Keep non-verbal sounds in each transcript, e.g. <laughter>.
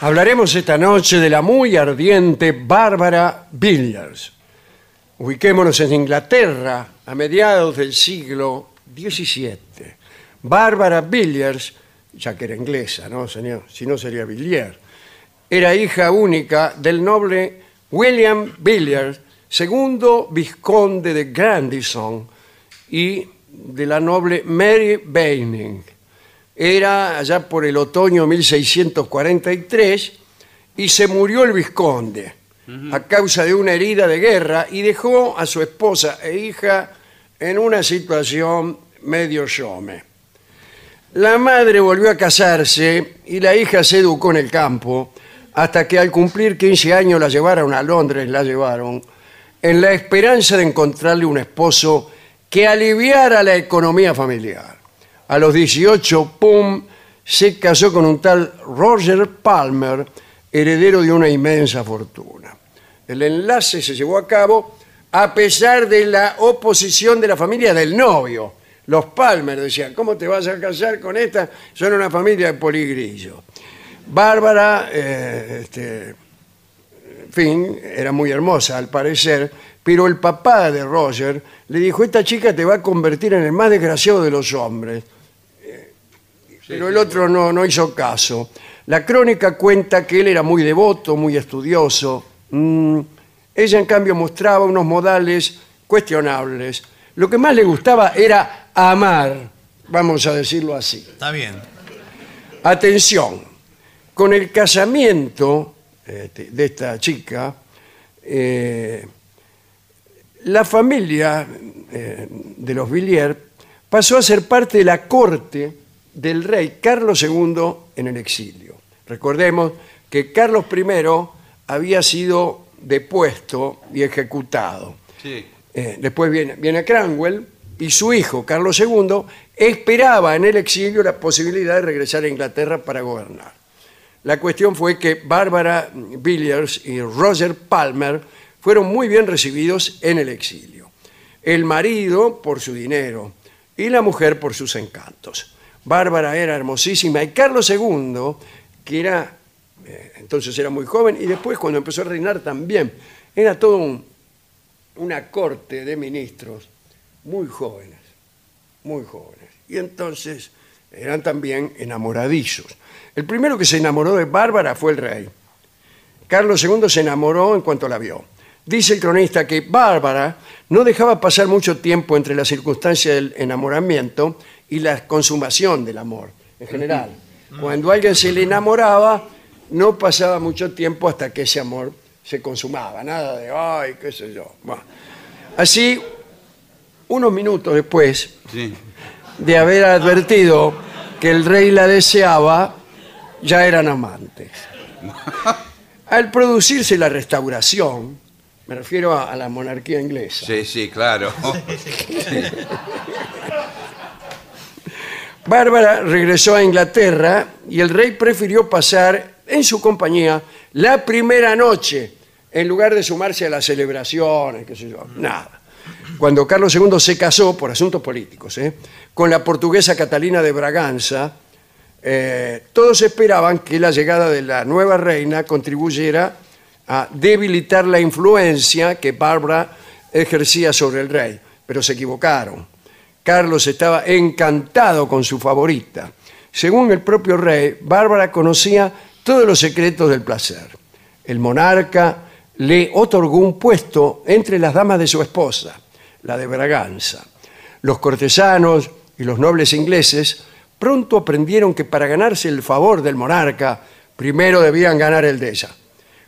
Hablaremos esta noche de la muy ardiente Bárbara Villiers. Ubiquémonos en Inglaterra a mediados del siglo XVII. Bárbara Villiers, ya que era inglesa, ¿no, señor? Si no sería Villiers, era hija única del noble William Villiers, segundo vizconde de Grandison, y de la noble Mary Beining era allá por el otoño 1643 y se murió el vizconde a causa de una herida de guerra y dejó a su esposa e hija en una situación medio shome. La madre volvió a casarse y la hija se educó en el campo hasta que al cumplir 15 años la llevaron a Londres, la llevaron, en la esperanza de encontrarle un esposo que aliviara la economía familiar a los 18, ¡pum!, se casó con un tal Roger Palmer, heredero de una inmensa fortuna. El enlace se llevó a cabo a pesar de la oposición de la familia del novio. Los Palmer decían, ¿cómo te vas a casar con esta? Son una familia de poligrillo. Bárbara, eh, este, en fin, era muy hermosa al parecer, pero el papá de Roger le dijo, esta chica te va a convertir en el más desgraciado de los hombres pero el otro no, no hizo caso. La crónica cuenta que él era muy devoto, muy estudioso. Mm, ella, en cambio, mostraba unos modales cuestionables. Lo que más le gustaba era amar, vamos a decirlo así. Está bien. Atención, con el casamiento este, de esta chica, eh, la familia eh, de los Villiers pasó a ser parte de la corte del rey Carlos II en el exilio. Recordemos que Carlos I había sido depuesto y ejecutado. Sí. Eh, después viene, viene Cranwell y su hijo, Carlos II, esperaba en el exilio la posibilidad de regresar a Inglaterra para gobernar. La cuestión fue que Barbara Villiers y Roger Palmer fueron muy bien recibidos en el exilio. El marido por su dinero y la mujer por sus encantos. Bárbara era hermosísima y Carlos II, que era, eh, entonces era muy joven, y después cuando empezó a reinar también, era todo un- una corte de ministros muy jóvenes, muy jóvenes. Y entonces eran también enamoradizos. El primero que se enamoró de Bárbara fue el rey. Carlos II se enamoró en cuanto la vio. Dice el cronista que Bárbara no dejaba pasar mucho tiempo entre la circunstancia del enamoramiento y la consumación del amor, en general. Cuando alguien se le enamoraba, no pasaba mucho tiempo hasta que ese amor se consumaba. Nada de, ay, qué sé yo. Bueno. Así, unos minutos después Sí. de haber advertido que el rey la deseaba, ya eran amantes. <laughs> Al producirse la restauración, me refiero a, a la monarquía inglesa, Sí, sí, claro. <laughs> Bárbara regresó a Inglaterra y el rey prefirió pasar en su compañía la primera noche en lugar de sumarse a las celebraciones, qué sé yo, nada. Cuando Carlos II se casó por asuntos políticos ¿eh? con la portuguesa Catalina de Braganza, eh, todos esperaban que la llegada de la nueva reina contribuyera a debilitar la influencia que Bárbara ejercía sobre el rey, pero se equivocaron. Carlos estaba encantado con su favorita. Según el propio rey, Bárbara conocía todos los secretos del placer. El monarca le otorgó un puesto entre las damas de su esposa, la de Braganza. Los cortesanos y los nobles ingleses pronto aprendieron que para ganarse el favor del monarca, primero debían ganar el de ella.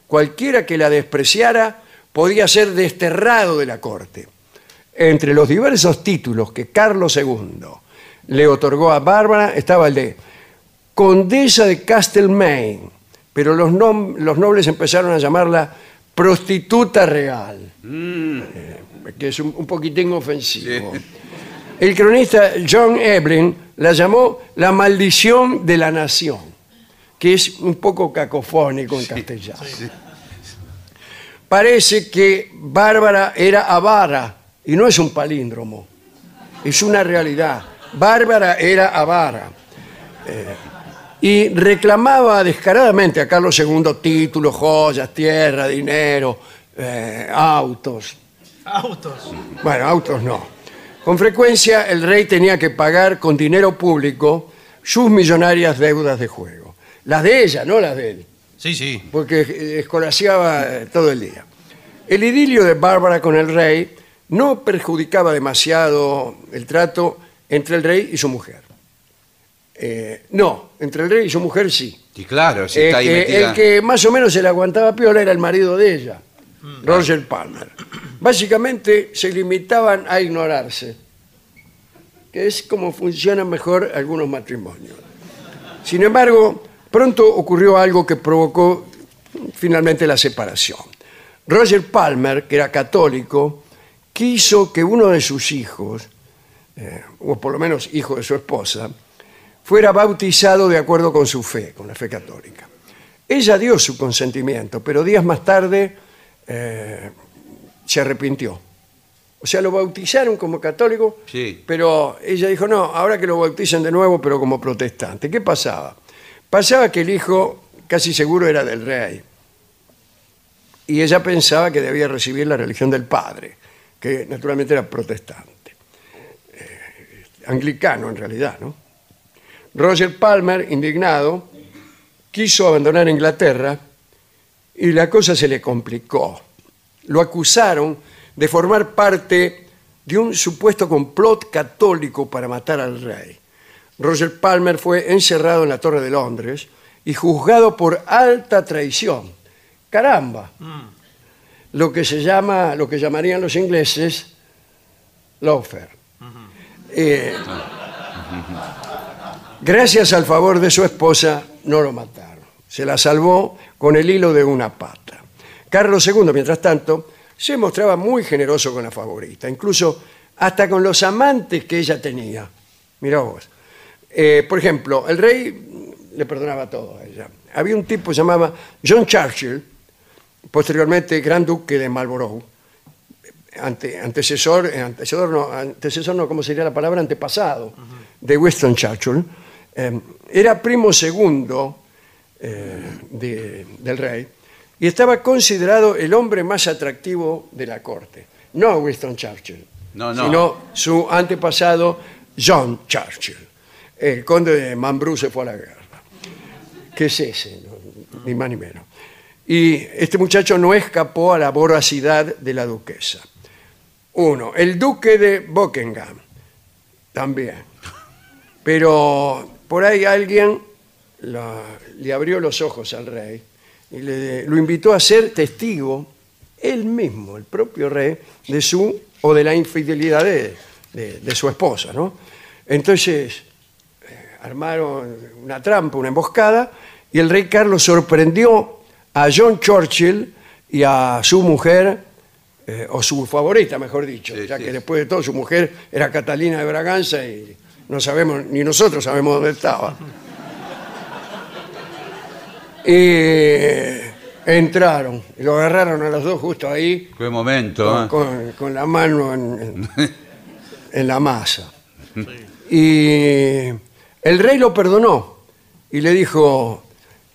Cualquiera que la despreciara podía ser desterrado de la corte. Entre los diversos títulos que Carlos II le otorgó a Bárbara estaba el de Condesa de Castlemaine, pero los, nom- los nobles empezaron a llamarla prostituta real, Eh, que es un, un poquitín ofensivo. El cronista John Evelyn la llamó la maldición de la nación, que es un poco cacofónico en castellano. Parece que Bárbara era avara y no es un palíndromo, es una realidad. Bárbara era avara Eh, y reclamaba descaradamente a Carlos II títulos, joyas, tierra, dinero, eh, autos. Autos. Bueno, autos no. Con frecuencia el rey tenía que pagar con dinero público sus millonarias deudas de juego. Las de ella, no las de él, Sí, sí. porque escolaseaba eh, todo el día. El idilio de Bárbara con el rey no perjudicaba demasiado el trato entre el rey y su mujer. Eh, no, entre el rey y su mujer sí. Y claro, si El está ahí que, metida. el que más o menos se le aguantaba piola era el marido de ella, Roger Palmer. Básicamente se limitaban a ignorarse, que es como funcionan mejor algunos matrimonios. Sin embargo, pronto ocurrió algo que provocó finalmente la separación. Roger Palmer, que era católico, quiso que uno de sus hijos, eh, o por lo menos hijo de su esposa, fuera bautizado de acuerdo con su fe, con la fe católica. Ella dio su consentimiento, pero días más tarde eh, se arrepintió. O sea, lo bautizaron como católico, Sí. pero ella dijo, no, ahora que lo bauticen de nuevo, pero como protestante. ¿Qué pasaba? Pasaba que el hijo casi seguro era del rey. Y ella pensaba que debía recibir la religión del padre, que naturalmente era protestante. Eh, anglicano en realidad, ¿no? Roger Palmer, indignado, quiso abandonar Inglaterra y la cosa se le complicó. Lo acusaron de formar parte de un supuesto complot católico para matar al rey. Roger Palmer fue encerrado en la Torre de Londres y juzgado por alta traición. Caramba. Lo que se llama, lo que llamarían los ingleses lawfare. Eh, Gracias al favor de su esposa, no lo mataron. Se la salvó con el hilo de una pata. Carlos II, mientras tanto, se mostraba muy generoso con la favorita, incluso hasta con los amantes que ella tenía. Mirá vos. Eh, por ejemplo, el rey le perdonaba todo a ella. Había un tipo que se llamaba John Churchill, posteriormente gran duque de Marlborough, ante- antecesor, eh, antecesor no, antecesor no, ¿cómo sería la palabra? Antepasado de Winston Churchill. Eh, era primo segundo eh, de- del rey y estaba considerado el hombre más atractivo de la corte. No Winston Churchill, No, no. sino su antepasado John Churchill. El conde de Mambrú se fue a la guerra. ¿Qué es ese? Ni más ni menos. Y este muchacho no escapó a la voracidad de la duquesa. Uno, el duque de Buckingham, también. Pero por ahí alguien le abrió los ojos al rey y le, lo invitó a ser testigo, él mismo, el propio rey, de su o de la infidelidad de, de- de su esposa. ¿no? Entonces eh, armaron una trampa, una emboscada, y el rey Carlos sorprendió a John Churchill y a su mujer, eh, o su favorita, mejor dicho, Sí, ya sí. que después de todo su mujer era Catalina de Braganza y no sabemos, ni nosotros sabemos dónde estaba. Y eh, entraron, y lo agarraron a los dos justo ahí, Qué momento, con, ¿eh? con- con la mano en, en- <laughs> en la masa. Y el rey lo perdonó y le dijo,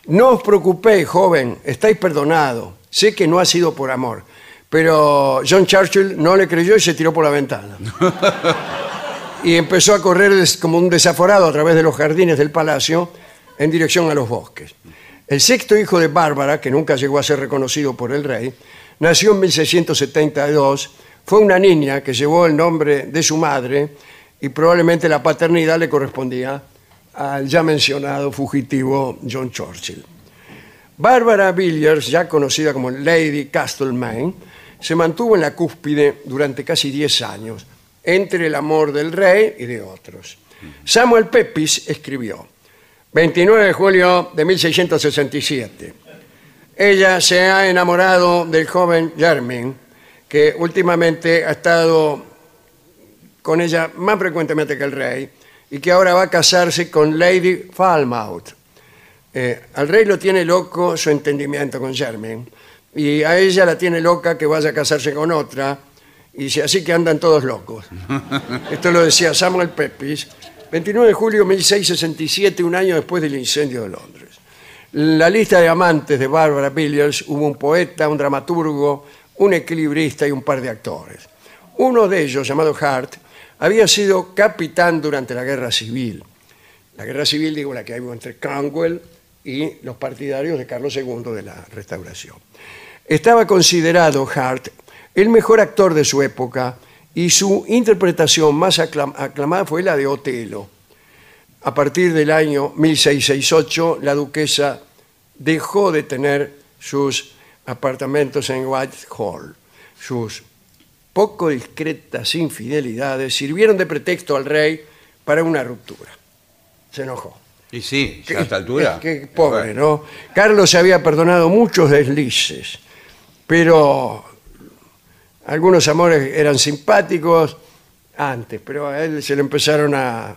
no os preocupéis, joven, estáis perdonado. Sé que no ha sido por amor. Pero John Churchill no le creyó y se tiró por la ventana. <laughs> y empezó a correr como un desaforado a través de los jardines del palacio en dirección a los bosques. El sexto hijo de Bárbara, que nunca llegó a ser reconocido por el rey, nació en 1672, fue una niña que llevó el nombre de su madre y probablemente la paternidad le correspondía al ya mencionado fugitivo John Churchill. Bárbara Villiers, ya conocida como Lady Castlemaine, se mantuvo en la cúspide durante casi 10 años, entre el amor del rey y de otros. Samuel Pepys escribió, 29 de julio de 1667, ella se ha enamorado del joven Jermyn, que últimamente ha estado con ella más frecuentemente que el rey, y que ahora va a casarse con Lady Falmouth. Eh, al rey lo tiene loco su entendimiento con Germain y a ella la tiene loca que vaya a casarse con otra y si- así que andan todos locos. <laughs> Esto lo decía Samuel Pepys, 29 de julio de 1667, un año después del incendio de Londres. La lista de amantes de Barbara Villiers hubo un poeta, un dramaturgo, un equilibrista y un par de actores. Uno de ellos, llamado Hart, había sido capitán durante la guerra civil. La guerra civil, digo, la que hubo entre Cromwell y los partidarios de Carlos II de la restauración. Estaba considerado Hart el mejor actor de su época y su interpretación más aclam- aclamada fue la de Otelo. A partir del año 1668, la duquesa dejó de tener sus apartamentos en Whitehall. Sus poco discretas infidelidades sirvieron de pretexto al rey para una ruptura. Se enojó. Y sí, ya a esta altura. Qué, qué pobre, ¿no? Carlos se había perdonado muchos deslices, pero algunos amores eran simpáticos antes, pero a él se le empezaron a,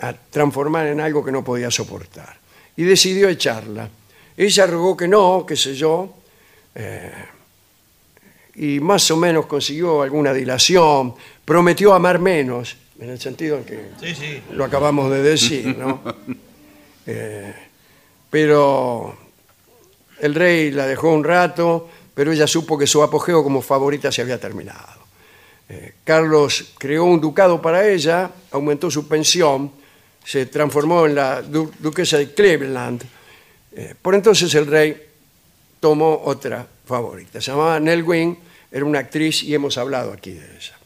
a transformar en algo que no podía soportar. Y decidió echarla. Ella rogó que no, qué sé yo, eh, y más o menos consiguió alguna dilación, prometió amar menos, en el sentido en que Sí, sí. lo acabamos de decir, ¿no? <laughs> Eh, pero el rey la dejó un rato, pero ella supo que su apogeo como favorita se había terminado. Eh, Carlos creó un ducado para ella, aumentó su pensión, se transformó en la du- duquesa de Cleveland. Eh, por entonces el rey tomó otra favorita, se llamaba Nell Gwyn, era una actriz y hemos hablado aquí de ella.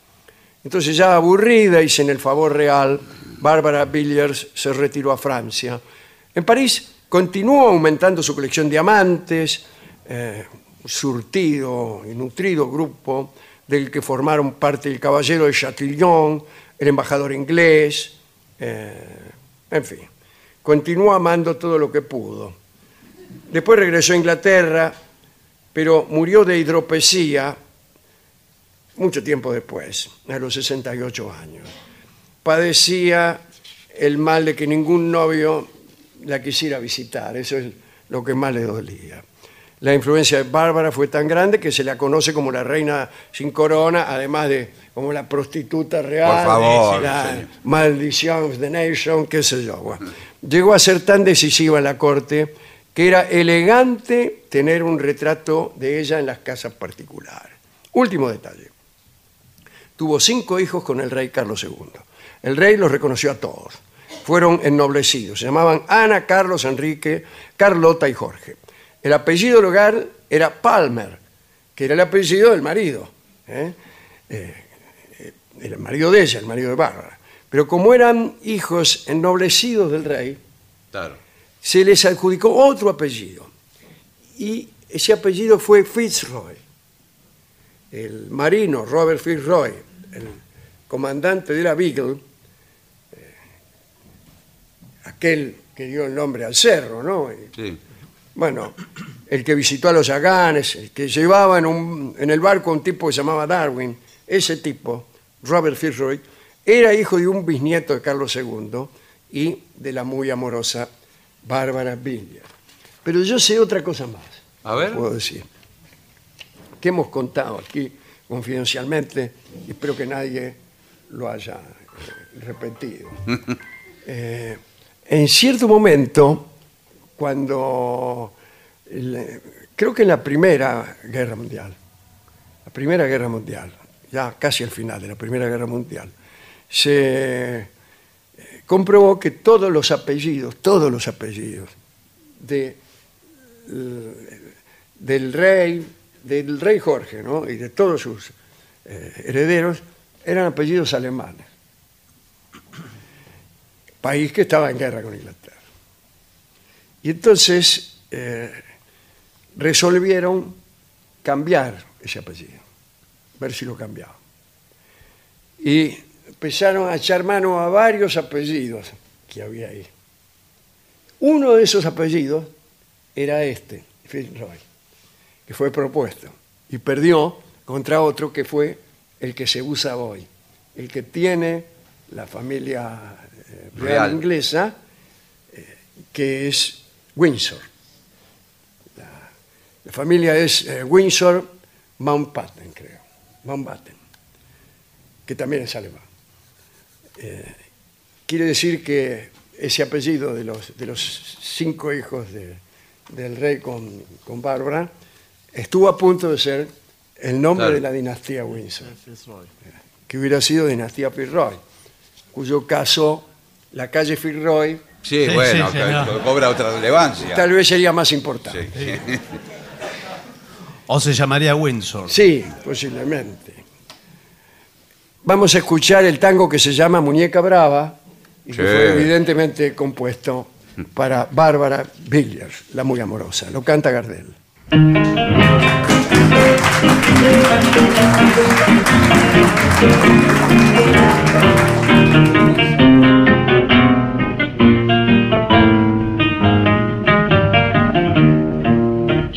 Entonces ya aburrida y sin el favor real, Bárbara Villiers se retiró a Francia. En París continuó aumentando su colección de amantes, eh, surtido y nutrido grupo del que formaron parte el caballero de Chatillon, el embajador inglés, eh, en fin, continuó amando todo lo que pudo. Después regresó a Inglaterra pero murió de hidropesía mucho tiempo después, a los 68 años. Padecía el mal de que ningún novio la quisiera visitar, eso es lo que más le dolía. La influencia de Bárbara fue tan grande que se la conoce como la reina sin corona, además de como la prostituta real, Por favor, la señor. maldición of the nation, qué sé yo. bueno. Llegó a ser tan decisiva en la corte que era elegante tener un retrato de ella en las casas particulares. Último detalle. Tuvo cinco hijos con el rey Carlos II. El rey los reconoció a todos. Fueron ennoblecidos. Se llamaban Ana, Carlos, Enrique, Carlota y Jorge. El apellido del hogar era Palmer, que era el apellido del marido. ¿eh? Eh, era el marido de ella, el marido de Bárbara. Pero como eran hijos ennoblecidos del rey, Claro. Se les adjudicó otro apellido. Y ese apellido fue Fitzroy. El marino Robert Fitzroy, el comandante de la Beagle, eh, aquel que dio el nombre al cerro, ¿no? Sí. bueno, el que visitó a los Aganes, el que llevaba en, un- en el barco a un tipo que se llamaba Darwin, ese tipo, Robert Fitzroy, era hijo de un bisnieto de Carlos II y de la muy amorosa Bárbara Villiers. Pero yo sé otra cosa más, A ver. puedo decir, que hemos contado aquí confidencialmente y espero que nadie lo haya eh, repetido. <laughs> Eh, en cierto momento, cuando el- creo que en la Primera Guerra Mundial, la Primera Guerra Mundial, ya casi al final de la Primera Guerra Mundial, se eh, comprobó que todos los apellidos, todos los apellidos eh, del rey, del rey Jorge, ¿no? y de todos sus eh, herederos, eran apellidos alemanes. País que estaba en guerra con Inglaterra. Y entonces eh, resolvieron cambiar ese apellido, ver si lo cambiaban. Y empezaron a echar mano a varios apellidos que había ahí. Uno de esos apellidos era este, Fitzroy, que fue propuesto y perdió contra otro que fue el que se usa hoy, el que tiene la familia eh, real, Real. inglesa, eh, que es Windsor. La, la familia es eh, Windsor Mountbatten, creo, Mountbatten, que también es alemán. Eh, quiere decir que ese apellido de los, de los cinco hijos de- del rey con, con Bárbara estuvo a punto de ser el nombre Claro. de la dinastía Windsor, que hubiera sido dinastía Fitzroy, cuyo caso la calle Fitzroy Sí, Sí, bueno, sí, que- cobra otra relevancia. tal vez sería más importante. Sí. O se llamaría Windsor. Sí, posiblemente. Vamos a escuchar el tango que se llama Muñeca Brava y que Sí. fue evidentemente compuesto para Bárbara Villiers, la muy amorosa. Lo canta Gardel.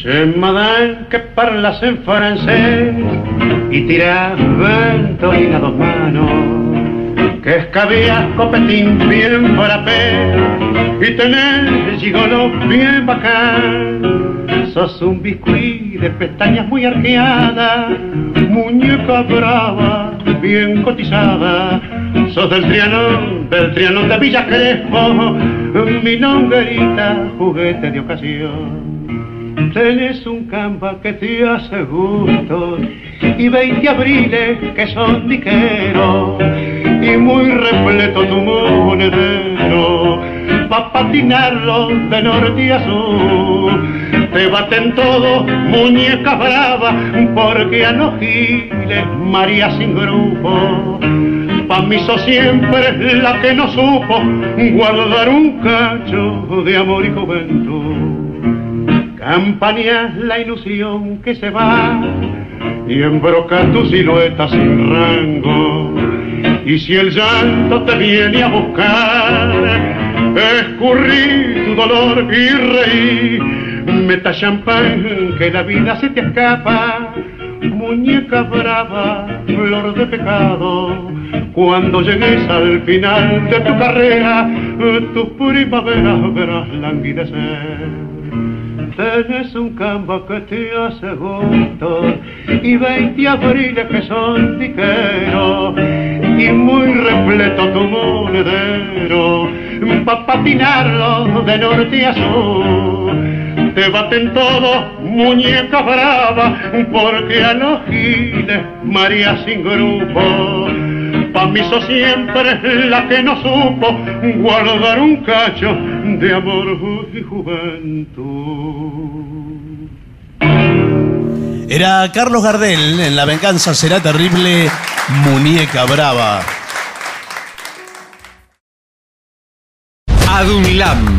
C'è madame che parla en francés y tira ventolina dos manos, que escabía copetín bien frappé y tenés gigolo bien bacán. Sos un biscuit de pestañas muy arqueadas, muñeca brava, bien cotizada. Sos del trianón, del trianón de Villa Crespo, mi longuerita, juguete de ocasión. Tenés un campa que te hace gusto y 20 abriles que son diqueros y muy repleto tu monedero pa' patinarlo de norte a sur. Te baten todos, muñeca brava, porque a los María sin grupo. Pa' mí sos siempre la que no supo guardar un cacho de amor y juventud. Campañas la ilusión que se va y embroca tu silueta sin rango. Y si el llanto te viene a buscar, escurrí tu dolor y reí. Meta champán que la vida se te escapa. Muñeca brava, flor de pecado, cuando llegues al final de tu carrera, tu primavera verás languidecer. Tenés un campo que te hace gusto y 20 abriles que son tiqueros y muy repleto tu monedero pa' patinarlo de norte a sur. Te baten todos, muñeca brava, porque a los giles María sin grupo. Pa' mí sos siempre la que no supo guardar un cacho de amor y juventud. Era Carlos Gardel en La venganza será terrible, muñeca brava. ADUNLAM,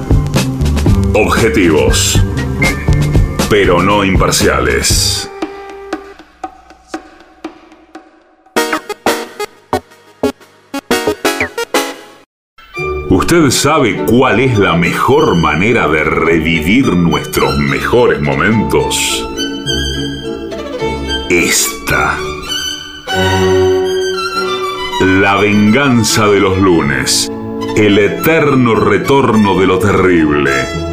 Objetivos, pero no imparciales. ¿Usted sabe cuál es la mejor manera de revivir nuestros mejores momentos? Esta. La venganza de los lunes. El eterno retorno de lo terrible.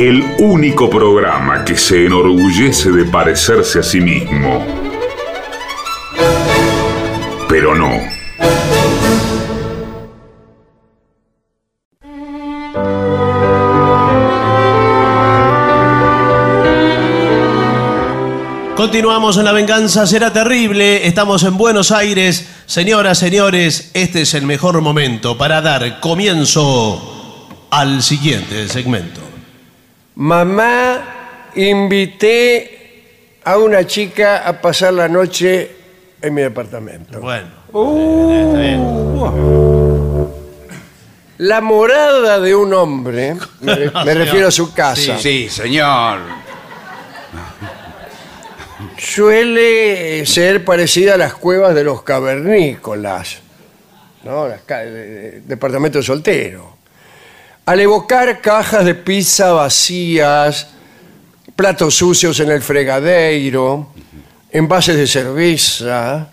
El único programa que se enorgullece de parecerse a sí mismo. Pero no. Continuamos en La Venganza Será Terrible. Estamos en Buenos Aires. Señoras, señores, este es el mejor momento para dar comienzo al siguiente segmento. Mamá, invité a una chica a pasar la noche en mi departamento. Bueno. Uh. está bien. La morada de un hombre, me, re- me <laughs> refiero a su casa, Sí, señor. suele ser parecida a las cuevas de los cavernícolas, ¿no? Las ca- departamento soltero. Al evocar cajas de pizza vacías, platos sucios en el fregadeiro, envases de cerveza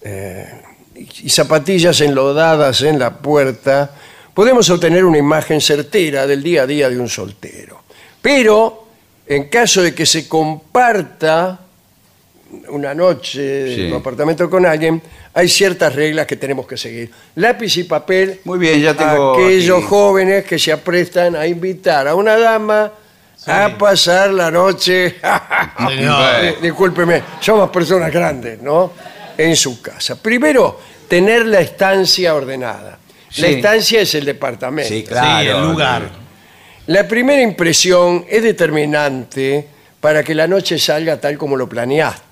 eh, y zapatillas enlodadas en la puerta, podemos obtener una imagen certera del día a día de un soltero. Pero, en caso de que se comparta una noche Sí. en un apartamento con alguien, hay ciertas reglas que tenemos que seguir. Lápiz y papel. Muy bien, ya tengo Aquellos aquí. jóvenes que se aprestan a invitar a una dama a pasar la noche. <laughs> Discúlpeme, somos personas grandes, ¿no? En su casa. Primero, tener la estancia ordenada. La estancia es el departamento. Sí, claro. Sí, el lugar. La primera impresión es determinante para que la noche salga tal como lo planeaste.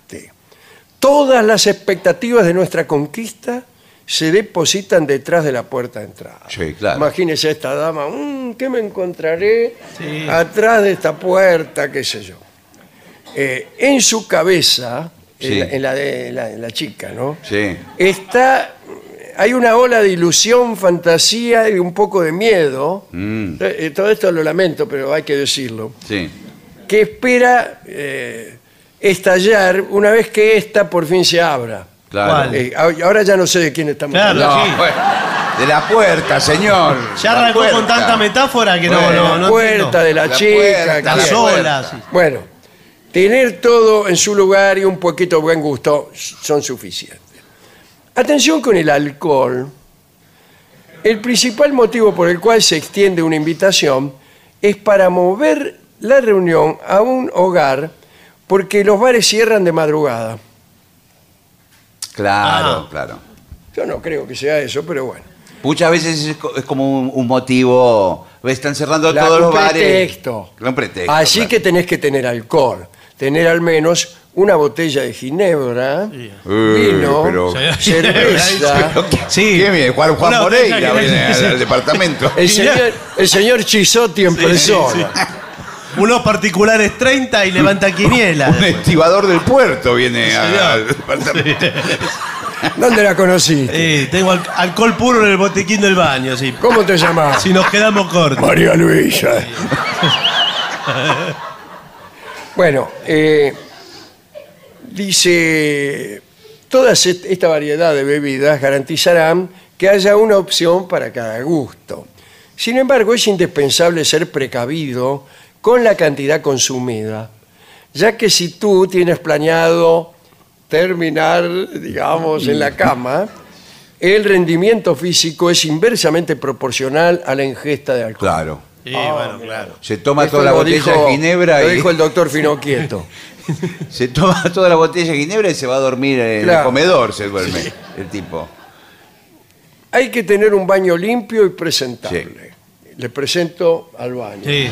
Todas las expectativas de nuestra conquista se depositan detrás de la puerta de entrada. Sí, claro. Imagínese esta dama, "Mm, ¿qué me encontraré Sí. atrás de esta puerta? ¿Qué sé yo? Eh, en su cabeza, en, la, en la de la, en la chica, ¿no? Sí. Está, hay una ola de ilusión, fantasía y un poco de miedo. Mm, Eh, Todo esto lo lamento, pero hay que decirlo. sí. Que espera eh, estallar una vez que esta por fin se abra. Claro. ¿Cuál? Eh, a- ahora ya no sé de quién estamos Claro. hablando. No, Sí. bueno, de la puerta, señor. Ya La arrancó con puerta. tanta metáfora que no, Bueno, no, la no puerta entiendo. de la, La chica. puerta, Está que- la sola. puerta. sí. Bueno, tener todo en su lugar y un poquito de buen gusto son suficientes. Atención con el alcohol. El principal motivo por el cual se extiende una invitación es para mover la reunión a un hogar porque los bares cierran de madrugada. Claro, Ah. claro. Yo no creo que sea eso, pero bueno. Muchas veces es, co- es como un, un motivo. Están cerrando La- todos un los bares. pretexto. Un pretexto. Así claro. que tenés que tener alcohol. tener al menos una botella de ginebra, Eh, vino, pero- cerveza. Sí. ¿Quién viene? Juan, Juan Una Moreira que- viene al, al departamento. El señor, el señor Chisotti en persona. Unos particulares 30 y levanta quiniela. Un estibador del puerto viene departamento. ¿Dónde la conociste? Eh, tengo al- alcohol puro en el botiquín del baño, sí. ¿Cómo te llamas? Si nos quedamos cortos. María Luisa. bueno, eh, dice, toda est- esta variedad de bebidas garantizarán que haya una opción para cada gusto. Sin embargo, es indispensable ser precavido con la cantidad consumida, ya que si tú tienes planeado terminar, digamos, en la cama, el rendimiento físico es inversamente proporcional a la ingesta de alcohol. Claro. Sí, bueno, claro. Se toma Esto toda la lo botella dijo- de ginebra Lo y dijo el doctor Finoquieto. <laughs> se toma toda la botella de ginebra y se va a dormir en el Claro. comedor, se duerme el tipo. Hay que tener un baño limpio y presentable. Le presento al baño. Sí.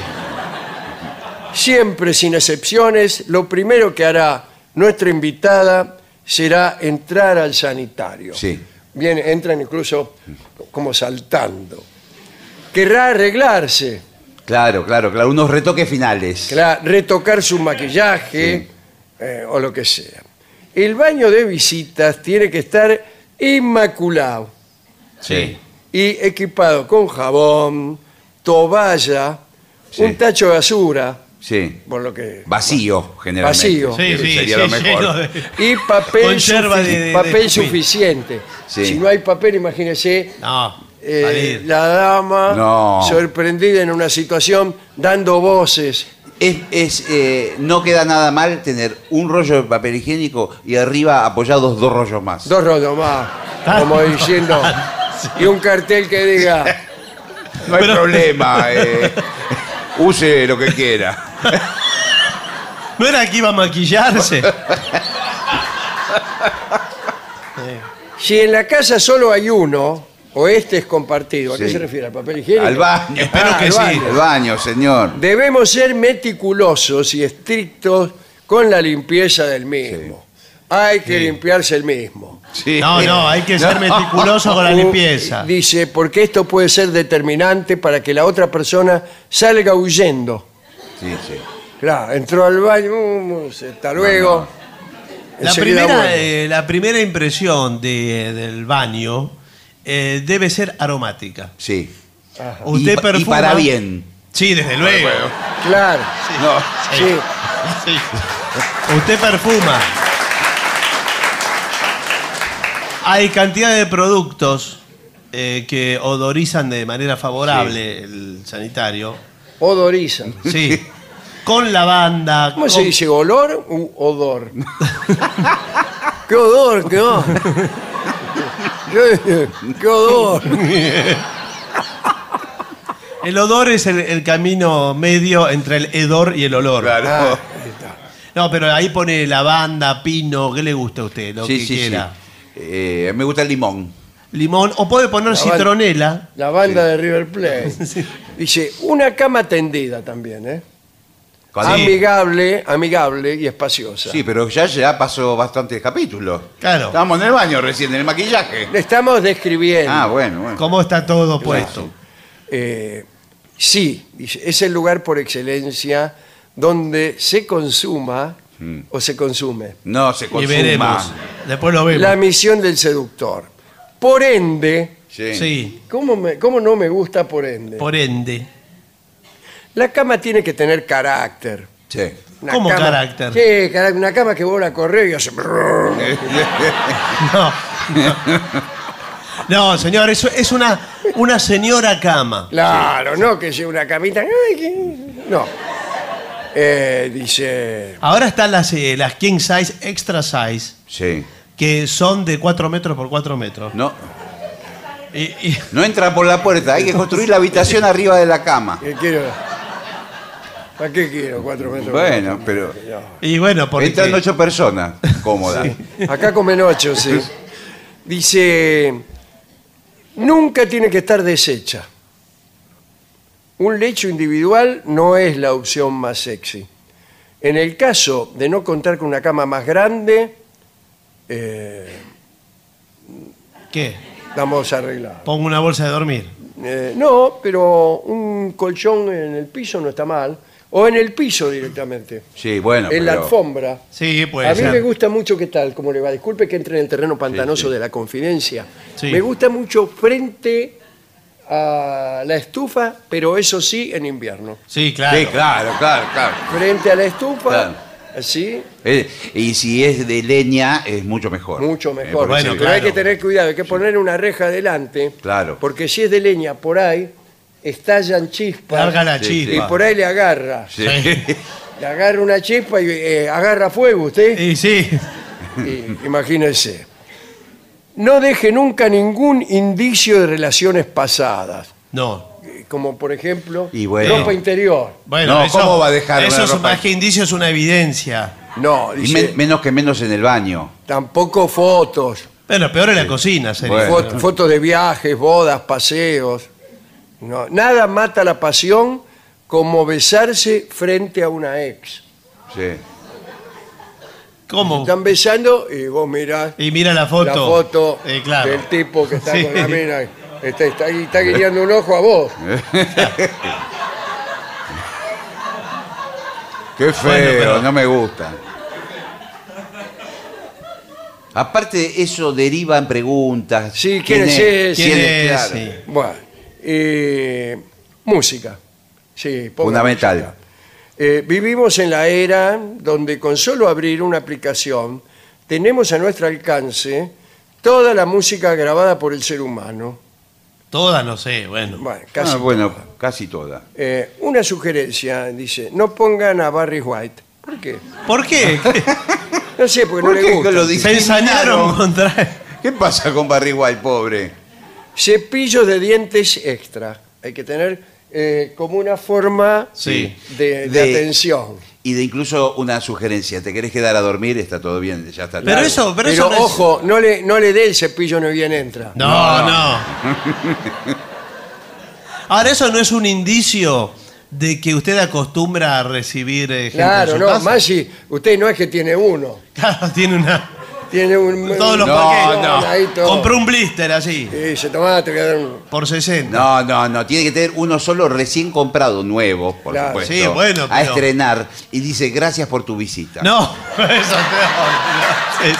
Siempre, sin excepciones, lo primero que hará nuestra invitada será entrar al sanitario. Sí. Bien, entran incluso como saltando. Querrá arreglarse, Claro, claro, claro. Unos retoques finales. querrá retocar su maquillaje eh, o lo que sea. El baño de visitas tiene que estar inmaculado. Sí. y equipado con jabón, toalla, Sí. un tacho de basura, Sí. por lo que Vacío, generalmente. Vacío. Sí, sí, Sería sí, lo mejor. de- y papel, sufi- de- de- papel suficiente. Sí. Si no hay papel, imagínese No, eh, la dama No. sorprendida en una situación dando voces. Es, es, eh, no queda nada mal tener un rollo de papel higiénico y arriba apoyados dos rollos más. Dos rollos más, como diciendo, <laughs> y un cartel que diga, No hay Pero- problema. eh, <laughs> use lo que quiera. <laughs> ¿No era que iba a maquillarse? si en la casa solo hay uno, o este es compartido, ¿a qué Sí. se refiere? ¿Al papel higiénico? Al baño. Espero Ah, que al sí. baño. El baño, señor. Debemos ser meticulosos y estrictos con la limpieza del mismo. Hay que limpiarse el mismo. Sí. No, no, hay que ser <laughs> meticuloso con la limpieza. Dice, porque esto puede ser determinante para que la otra persona salga huyendo. Sí, sí. Claro, entró al baño, mm, hasta luego. La Enseguida primera, vuelve. eh, la primera impresión de- del baño eh, debe ser aromática. Sí. Usted y, pa- y perfuma. para bien. Sí, desde luego. Claro, No. sí. Sí. Usted perfuma. Hay cantidad de productos eh, que odorizan de manera favorable el sanitario. Odoriza. Sí. Con lavanda. ¿Cómo se con- dice? ¿Olor u odor? <laughs> ¿Qué odor? ¿Qué odor? ¿Qué, qué odor? <laughs> El odor es el, el camino medio entre el hedor y el olor. Claro. Ah. No, pero ahí pone lavanda, pino, ¿qué le gusta a usted? Lo sí, que sí. quiera. Eh, me gusta el limón. Limón, o puede poner citronela. La banda de River Plate. <laughs> Dice, una cama tendida también, ¿eh? Cuando- Amigable, amigable y espaciosa. Sí, pero ya, ya pasó bastante capítulo. Claro. Estábamos en el baño recién, en el maquillaje. Le estamos describiendo. Ah, bueno, bueno. ¿Cómo está todo puesto? Eh, sí, dice, es el lugar por excelencia donde se consuma o se consume No se Y consuma. veremos. Después lo vemos. la misión del seductor. Por ende, Sí. Sí, ¿cómo, me- cómo no me gusta por ende? por ende. La cama tiene que tener carácter. Sí. Una ¿Cómo cama- carácter? Sí, cara- una cama que vos la corres y hace... <laughs> No. No, señor, eso es una, una señora cama. Claro, no que sea una camita... ay, que- No. Eh, dice... Ahora están las, eh, las king size, extra size, Sí. que son de 4 metros por 4 metros. No, Y, y- no entra por la puerta, hay que construir la habitación arriba de la cama. ¿Qué quiero? ¿Para qué quiero cuatro metros? Bueno, pero y bueno, porque... entran ocho personas cómodas. Acá comen ocho, sí. <laughs> Dice, nunca tiene que estar deshecha. Un lecho individual no es la opción más sexy. En el caso de no contar con una cama más grande, eh, ¿Qué? estamos arreglados. Pongo una bolsa de dormir. Eh, no, pero un colchón en el piso no está mal. O en el piso directamente. Sí, bueno. en la pero- alfombra. Sí, puede a mí me gusta mucho, ¿qué tal? ¿Cómo le va? Disculpe que entre en el terreno pantanoso sí. de la confidencia. Sí. Me gusta mucho frente a la estufa, pero eso sí, en invierno. Sí, claro. Sí, claro, claro, claro. Frente a la estufa, Claro. así, Eh, y si es de leña, es mucho mejor. mucho Eh, mejor. porque Bueno, sí. pero hay claro. que tener cuidado, hay que poner una reja adelante. Claro. Porque si es de leña, por ahí estallan chispas. Larga la Sí, y chispa. por ahí le agarra. Sí. <laughs> Le agarra una chispa y eh, agarra fuego usted. Y sí. Y- imagínense. No deje nunca ningún indicio de relaciones pasadas, No. eh, como por ejemplo Y bueno. ropa interior. Bueno, No, eso, ¿cómo va a dejar Eso una es ropa- más que indicio, es una evidencia. No, Y dice, menos que menos en el baño. tampoco fotos, Pero peor en la cocina, sería. Bueno. fot- fotos de viajes, bodas, paseos. No, nada mata la pasión como besarse frente a una ex. Sí. ¿Cómo? Están besando y vos mirás Y mira la foto. la foto Eh, claro. del tipo que está Sí. con la mina. y Está, está, y está guiñando un ojo a vos. <laughs> Qué feo, Bueno, pero- no me gusta. Aparte, eso deriva en preguntas. Sí, ¿quién es ese? ¿Quién ¿Quién es? Claro. Sí. Bueno, eh, música. Sí, ponga Fundamental. música. Eh, vivimos en la era donde con solo abrir una aplicación tenemos a nuestro alcance toda la música grabada por el ser humano. Todas, no sé, bueno. Bueno, Ah, casi. casi toda. Eh, una sugerencia, dice, no pongan a Barry White. ¿Por qué? ¿Por qué? <laughs> No sé, porque no ¿Por le gusta. lo Se ensañaron contra... ¿Qué pasa con Barry White, pobre? Cepillos de dientes extra. Hay que tener eh, como una forma Sí. de, de De- atención. Y de incluso una sugerencia, ¿te querés quedar a dormir? Está todo bien, ya está. Pero eso, pero, Pero, eso no es- ojo, no le, no le dé el cepillo no bien entra. No, no. <laughs> Ahora, eso no es un indicio de que usted acostumbra a recibir eh, gente en claro, su no, casa. más si usted no es que tiene uno, Claro, tiene una... tiene un... Todos los un- paquetes. no, ahí todo. Compró un blister así, Y dice, tomá, te voy a dar un... por 60. No, no, no, tiene que tener uno solo recién comprado, nuevo, por Claro. supuesto. Sí, bueno, A pero- estrenar. Y dice, gracias por tu visita. No, <laughs> eso. Es-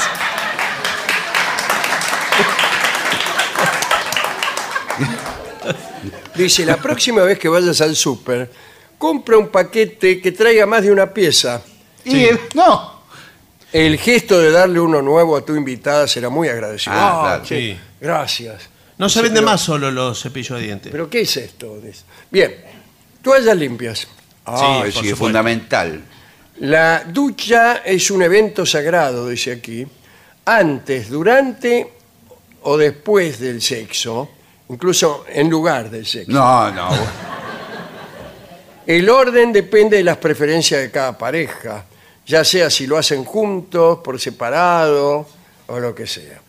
Dice, la próxima vez que vayas al súper, compra un paquete que traiga más de una pieza. Y, eh, no. El gesto de darle uno nuevo a tu invitada será muy agradecido. Ah, claro. che, Sí. Gracias. No se vende más solo los cepillos de dientes. ¿Pero qué es esto? Dice. Bien, toallas limpias. Ah, por sí, es fundamental. La ducha es un evento sagrado, dice aquí, antes, durante o después del sexo, incluso en lugar del sexo. No, no. El orden depende de las preferencias de cada pareja, ya sea si lo hacen juntos, por separado o lo que sea.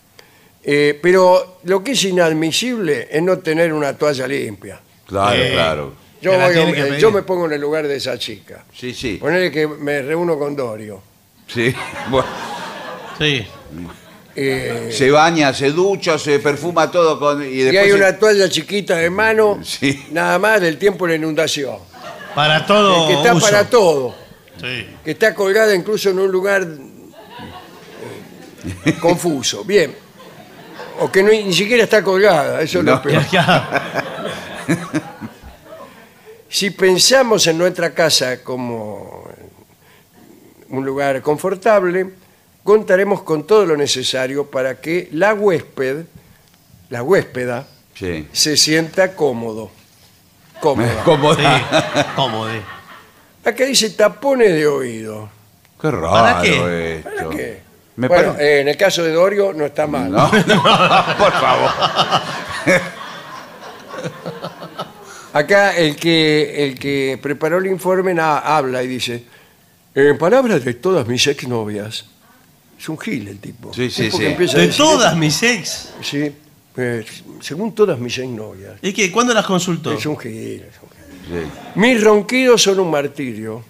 Eh, pero lo que es inadmisible es no tener una toalla limpia. Claro, Eh. claro. Yo, la voy a- tiene que eh, pedir. yo me pongo en el lugar de esa chica. Sí, sí. Ponele que me reúno con Dorio. Sí. <laughs> Bueno, Sí. Eh, se baña, se ducha, se perfuma todo con. Y hay se- una toalla chiquita de mano, Sí. nada más del tiempo de la inundación. Para todo que está uso. para todo. Sí. que está colgada incluso en un lugar eh, confuso. Bien. O que no- ni siquiera está colgada, eso es lo No. peor. <laughs> Si pensamos en nuestra casa como un lugar confortable, contaremos con todo lo necesario para que la huésped, la huéspeda, Sí. se sienta cómodo. Cómoda. <laughs> Sí. Cómodo. Acá dice tapones de oído. Qué raro ¿Para qué? esto. ¿Para qué? Me bueno, eh, en el caso de Dorio no está mal. No, no, <laughs> por favor. Acá el que, el que preparó el informe na- habla y dice, en palabras de todas mis exnovias, es un gil el tipo. Sí, sí, sí. empieza a De decir todas mis ex. Sí, eh, según todas mis exnovias. ¿Y qué? ¿Cuándo las consultó? Es un gil. es un. Mis ronquidos son un martirio.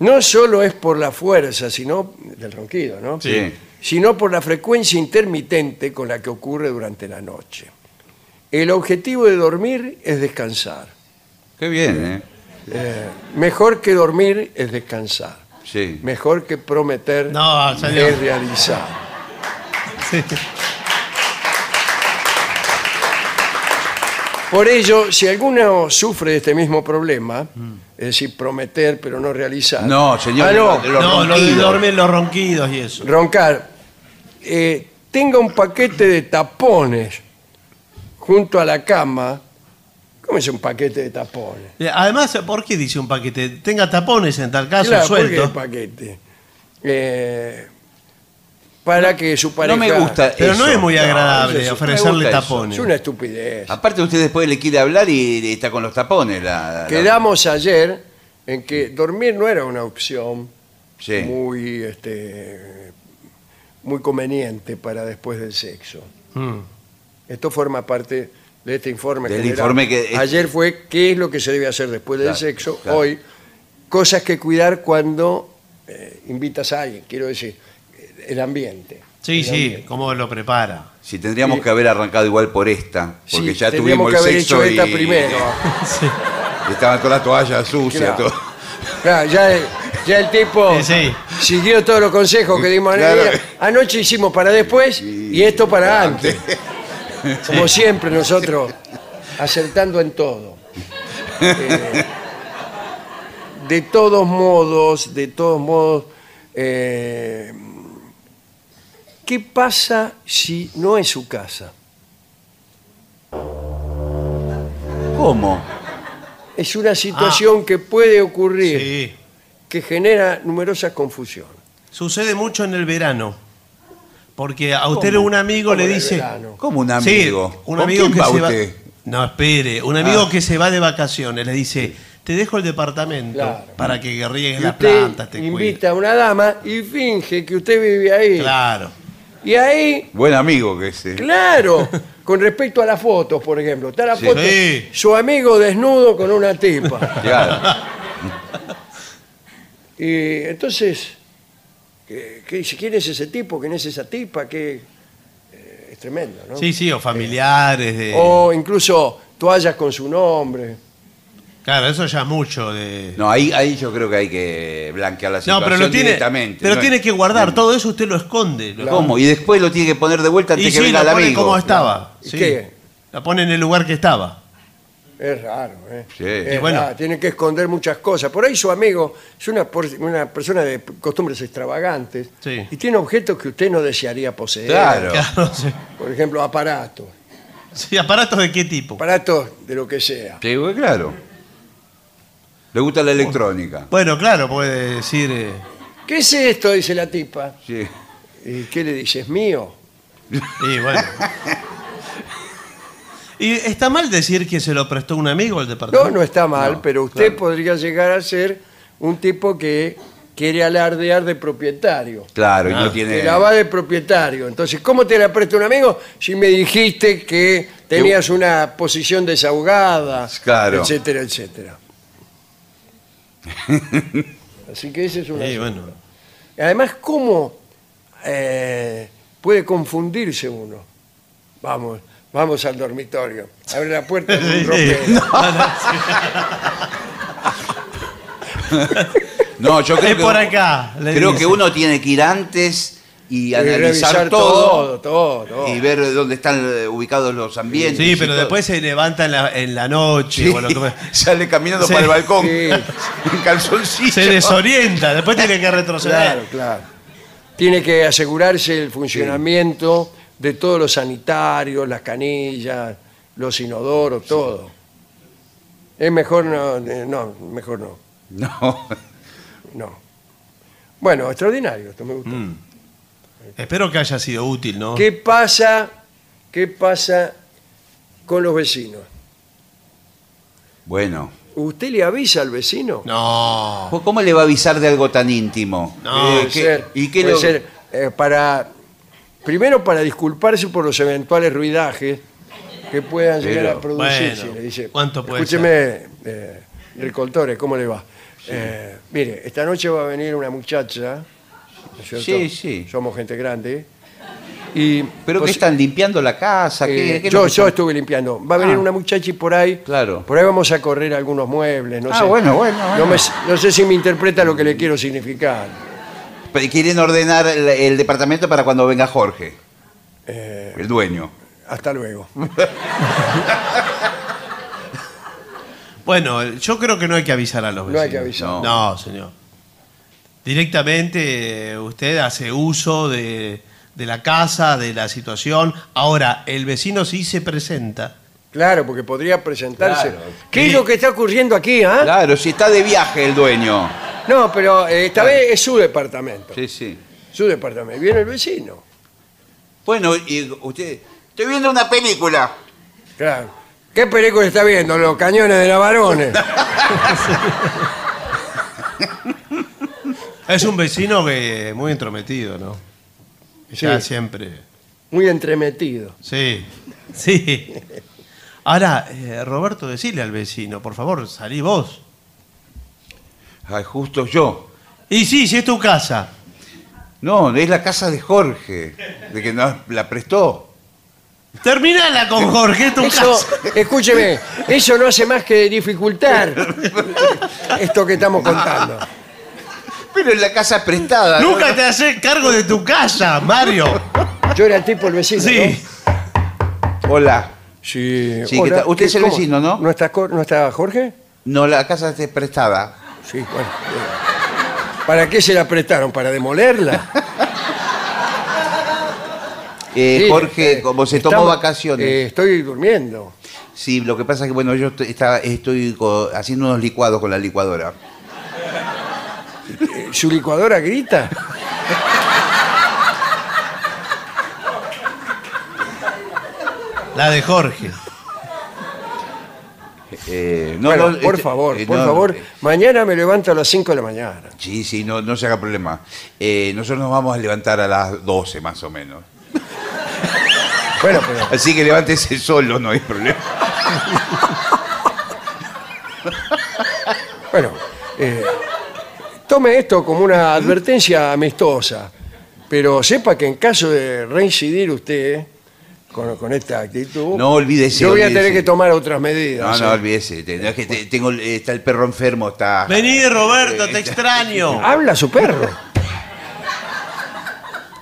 no solo es por la fuerza, sino del ronquido, ¿no? Sí. Sino por la frecuencia intermitente con la que ocurre durante la noche. El objetivo de dormir es descansar. Qué bien, ¿eh? Eh, mejor que dormir es descansar. Sí. Mejor que prometer No, señor. es realizar. Por ello, si alguno sufre de este mismo problema, es decir, prometer pero no realizar. No, señor, Ah, no, de los no, lo de ronquidos. dormir, los ronquidos y eso. roncar. eh, tenga un paquete de tapones junto a la cama. ¿Cómo es un paquete de tapones? Eh, Además, ¿por qué dice un paquete? Tenga tapones en tal caso, Claro, ¿por qué suelto. el paquete? Eh, para que su pareja... No me gusta Pero no es muy No, agradable eso- ofrecerle me gusta eso. tapones. Es una estupidez. Aparte usted después le quiere hablar y está con los tapones. La, la- Quedamos ayer en que dormir no era una opción Sí. muy, este, muy conveniente para después del sexo. Mm. Esto forma parte de este informe Del general. informe que- Ayer fue qué es lo que se debe hacer después del Claro, sexo. claro. Hoy, cosas que cuidar cuando eh, invitas a alguien. Quiero decir, el ambiente. Sí, El sí, ambiente. cómo lo prepara. Si tendríamos que haber arrancado igual por esta, porque Sí, ya tendríamos tuvimos que el haber sexo hecho y, esta primero. <laughs> y estaban todas las toallas sucias. Claro. todo. Claro, ya, el- ya el tipo Sí, sí. siguió todos los consejos que dimos Claro. anoche. Anoche hicimos para después y esto para antes. <laughs> Como siempre nosotros, acertando en todo. <laughs> Eh, de todos modos, de todos modos, eh, ¿qué pasa si no es su casa? ¿Cómo? Es una situación que puede ocurrir, Sí. que genera numerosas confusiones. Sucede mucho en el verano. Porque a usted un amigo le en el dice. verano? ¿Cómo un Sí, amigo? un ¿Con amigo quién que va se va. usted? No, espere. Un amigo Ah. que se va de vacaciones le dice: Te dejo el departamento Claro. para que riegues Y las usted plantas, te cuides. invita a una dama y finge que usted vive ahí. Claro. Y ahí, Buen amigo que ese. claro, <laughs> con respecto a las fotos, por ejemplo, está la Sí. foto, Sí. su amigo desnudo con una tipa. Claro. <laughs> Y entonces, ¿qué, qué dice? ¿quién es ese tipo? ¿Quién es esa tipa? ¿Qué? eh, es tremendo, ¿no? Sí, sí, o familiares. De... O incluso toallas con su nombre. Claro, eso ya es mucho de. No, ahí, ahí yo creo que hay que blanquear la No, situación pero lo tiene. directamente. Pero ¿no? tiene que guardar. Todo eso usted lo esconde. Lo- ¿Cómo? Y después lo tiene que poner de vuelta antes Y que sí, venga pone amigo. como estaba. ¿Y sí. qué? La pone en el lugar que estaba. Es raro, ¿eh? Sí. Es Y bueno. raro, tiene que esconder muchas cosas. Por ahí su amigo es una, una persona de costumbres extravagantes Sí. y tiene objetos que usted no desearía poseer. Claro. Claro, sí. Por ejemplo, aparatos. Sí, ¿aparatos de qué tipo? Aparatos de lo que sea. Sí, pues, claro. Le gusta la electrónica. Bueno, claro, puede decir. eh, ¿Qué es esto? Dice la tipa. Sí. ¿Y qué le dice? ¿Es mío? Y bueno. <laughs> ¿Y está mal decir que se lo prestó un amigo el No, departamento? no está mal, No, pero usted claro. podría llegar a ser un tipo que quiere alardear de propietario. Claro, y Ah. no tiene. Que la va de propietario. Entonces, ¿cómo te la presta un amigo si me dijiste que tenías una posición desahogada? Claro. Etcétera, etcétera. <laughs> Así que ese es un Sí, bueno. Además, ¿cómo eh, puede confundirse uno? Vamos, vamos al dormitorio. Abre la puerta con <laughs> un Sí, sí. ropero. <laughs> No, yo creo Es que. por acá. le Creo dice. que uno tiene que ir antes y analizar revisar todo, todo, todo, todo. y ver dónde están eh, ubicados los ambientes. Sí, pero después se levanta en la, en la noche. Sí, o lo que- <laughs> sale caminando Sí. para el balcón Sí. <laughs> en calzoncillo. se desorienta. Después tiene que retroceder. Claro, claro. Tiene que asegurarse el funcionamiento de todos los sanitarios, las canillas, los inodoros, todo. Es mejor no, eh, no, mejor no, <laughs> No. no. Bueno, extraordinario, esto me gusta. Mm. Espero que haya sido útil, ¿no? ¿Qué pasa? ¿Qué pasa con los vecinos? Bueno. ¿Usted le avisa al vecino? No. ¿Cómo le va a avisar de algo tan íntimo? No, Eh, Puede ¿qué- ser, ¿Y qué puede lo- ser, eh, para primero para disculparse por los eventuales ruidajes que puedan llegar a producirse. bueno, le dice, ¿cuánto puede escúcheme, eh, recoltores, ¿cómo le va? Eh, mire, esta noche va a venir una muchacha. ¿No es cierto? Sí, sí. Somos gente grande. Y, ¿Pero qué sea, están limpiando la casa? ¿Qué- eh, qué yo, que yo estuve limpiando. Va a venir Ah. una muchacha y por ahí. Claro. Por ahí vamos a correr algunos muebles. No Ah, sé. bueno, bueno, No, bueno. me- no sé si me interpreta lo que le quiero significar. Pero Quieren ordenar el, el departamento para cuando venga Jorge, Eh, el dueño. hasta luego. <laughs> Bueno, yo creo que no hay que avisar a los vecinos. No hay que avisar. No. No, señor. Directamente eh, usted hace uso de, de la casa, de la situación. Ahora, el vecino sí se presenta. Claro, porque podría presentarse. Claro. ¿Qué es lo que está ocurriendo aquí, ah? Claro, si está de viaje el dueño. No, pero eh, esta vez es su departamento. Sí, sí. Su departamento. Viene el vecino. Bueno, y usted... Estoy viendo una película. Claro. ¿Qué película está viendo? Los cañones de la varones. <laughs> Es un vecino que muy entrometido, ¿no? Sí. siempre. Muy entremetido. Sí, sí. Ahora, eh, Roberto, decile al vecino, por favor, salí vos. Ay, justo yo. Y sí, si es tu casa. No, es la casa de Jorge, de que nos la prestó. Terminala con Jorge, es tu Eso, casa. escúcheme, eso no hace más que dificultar <laughs> esto que estamos contando. Pero es la casa prestada. ¿no? Nunca te haces cargo de tu casa, Mario. Yo era el tipo el vecino. Sí. Hola. Sí. Sí, ¿qué tal? Usted es el ¿cómo? vecino, ¿no? ¿No está, ¿No está Jorge? No, la casa está prestada. Sí, bueno. ¿Para qué se la prestaron? ¿Para demolerla? Eh, Sí, Jorge, eh, como se tomó vacaciones. eh, estoy durmiendo. Sí, lo que pasa es que, bueno, yo estoy, estaba- estoy co- haciendo unos licuados con la licuadora. Eh, ¿Su licuadora grita? La de Jorge. Eh, no, bueno, no, por este- favor, eh, por no, favor. eh, Mañana me levanto a las 5 de la mañana. Sí, sí, no, no se haga problema. Eh, nosotros nos vamos a levantar a las 12 más o menos. <laughs> Bueno, pero Así que levántese solo, no hay problema. Bueno, eh, tome esto como una advertencia amistosa, pero sepa que en caso de reincidir usted con, con esta actitud, No olvídese, yo voy a olvídese. tener que tomar otras No, medidas. no, ¿eh? olvídese. no, es que te- tengo, eh, está el perro enfermo, está... Vení, Roberto, te <laughs> extraño. Habla su perro.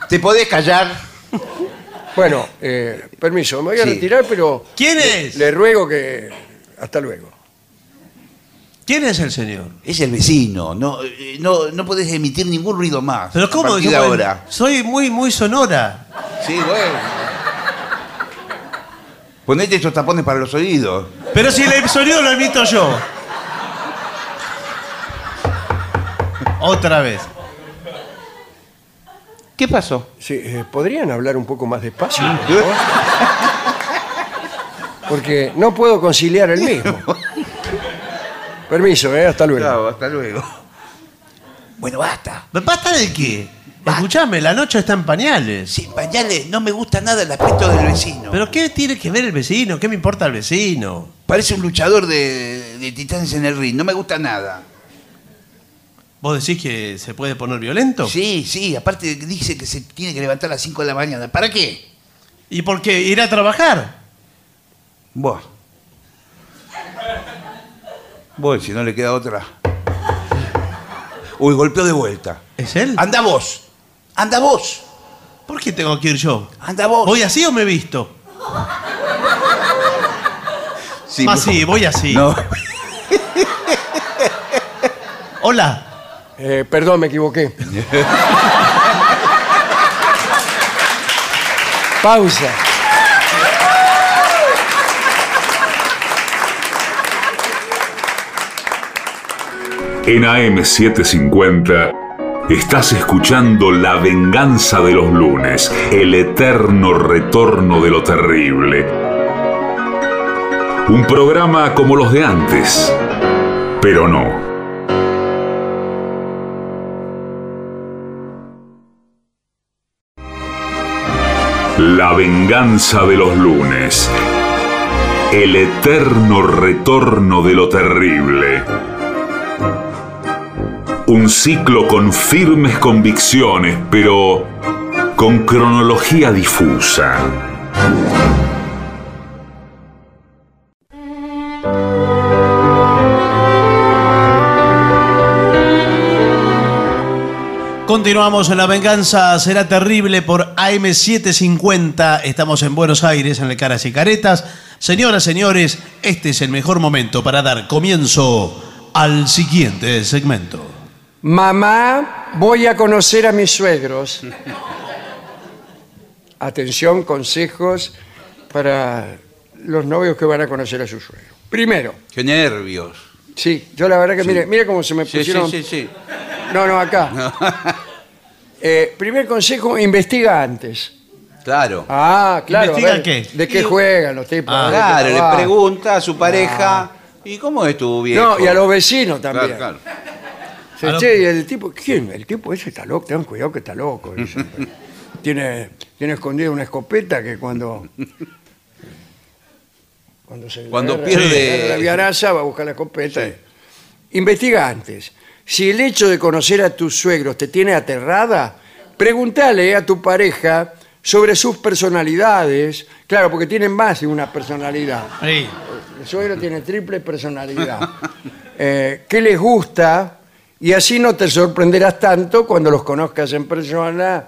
¿Te podés callar? Bueno, eh, permiso, me voy a Sí. retirar, pero ¿Quién es? le ruego que... Hasta luego. ¿Quién es el señor? Es el vecino. No, eh, no, no podés emitir ningún ruido más. Pero ¿cómo? A Yo, de ahora. Soy muy, muy sonora. Sí, bueno. Ponete estos tapones para los oídos. Pero si el sonido lo emito yo. Otra vez. ¿Qué pasó? Sí, eh, ¿Podrían hablar un poco más despacio? por favor? Porque no puedo conciliar el mismo. <laughs> Permiso, eh, hasta luego. Chao, hasta luego. Bueno, basta. ¿Basta de qué? Escuchame, la noche está en pañales. Sin pañales no me gusta nada el aspecto del vecino. ¿Pero qué tiene que ver el vecino? ¿Qué me importa el vecino? Parece un luchador de, de titanes en el ring. No me gusta nada. ¿Vos decís que se puede poner violento? Sí, sí. Aparte dice que se tiene que levantar a las 5 de la mañana. ¿Para qué? ¿Y por qué? ¿Ir a trabajar? Vos. Vos, si no le queda otra. Uy, golpeó de vuelta. ¿Es él? Anda vos. Anda vos. ¿Por qué tengo que ir yo? Anda vos. ¿Voy así o me visto? Sí, Más por sí, voy así. No. <laughs> Hola. Eh, perdón, me equivoqué. <laughs> Pausa. En AM750 estás escuchando La venganza de los lunes, el eterno retorno de lo terrible. Un programa como los de antes, pero no. La venganza de los lunes, el eterno retorno de lo terrible. Un ciclo con firmes convicciones, pero con cronología difusa. Continuamos en La Venganza Será Terrible por AM750. Estamos en Buenos Aires, en el Caras y Caretas. Señoras, señores, este es el mejor momento para dar comienzo al siguiente segmento. Mamá, voy a conocer a mis suegros. Atención, consejos para los novios que van a conocer a su suegro. Primero, Qué nervios. sí, yo la verdad que mire, mire cómo se me Sí, pusieron. sí, sí, sí. No, no, acá. <laughs> Eh, primer consejo, investiga antes. Claro. Ah, claro. a ¿Investiga ver, qué? ¿De qué Y- juegan los tipos? Ah, ¿De qué Claro, le pregunta a su pareja, ¿y cómo es tu viejo? No, y a los vecinos también. Claro, claro. Sí, A lo- che, y el tipo, ¿quién? El tipo ese está loco, tengan cuidado que está loco. dice. <laughs> tiene, tiene escondida una escopeta que cuando. Cuando se Cuando agarra- pierde- agarra la viaraza va a buscar la escopeta. Investiga antes. Si el hecho de conocer a tus suegros te tiene aterrada, pregúntale a tu pareja sobre sus personalidades. Claro, porque tienen más de una personalidad. Sí. El suegro tiene triple personalidad. <laughs> Eh, ¿Qué les gusta? Y así no te sorprenderás tanto cuando los conozcas en persona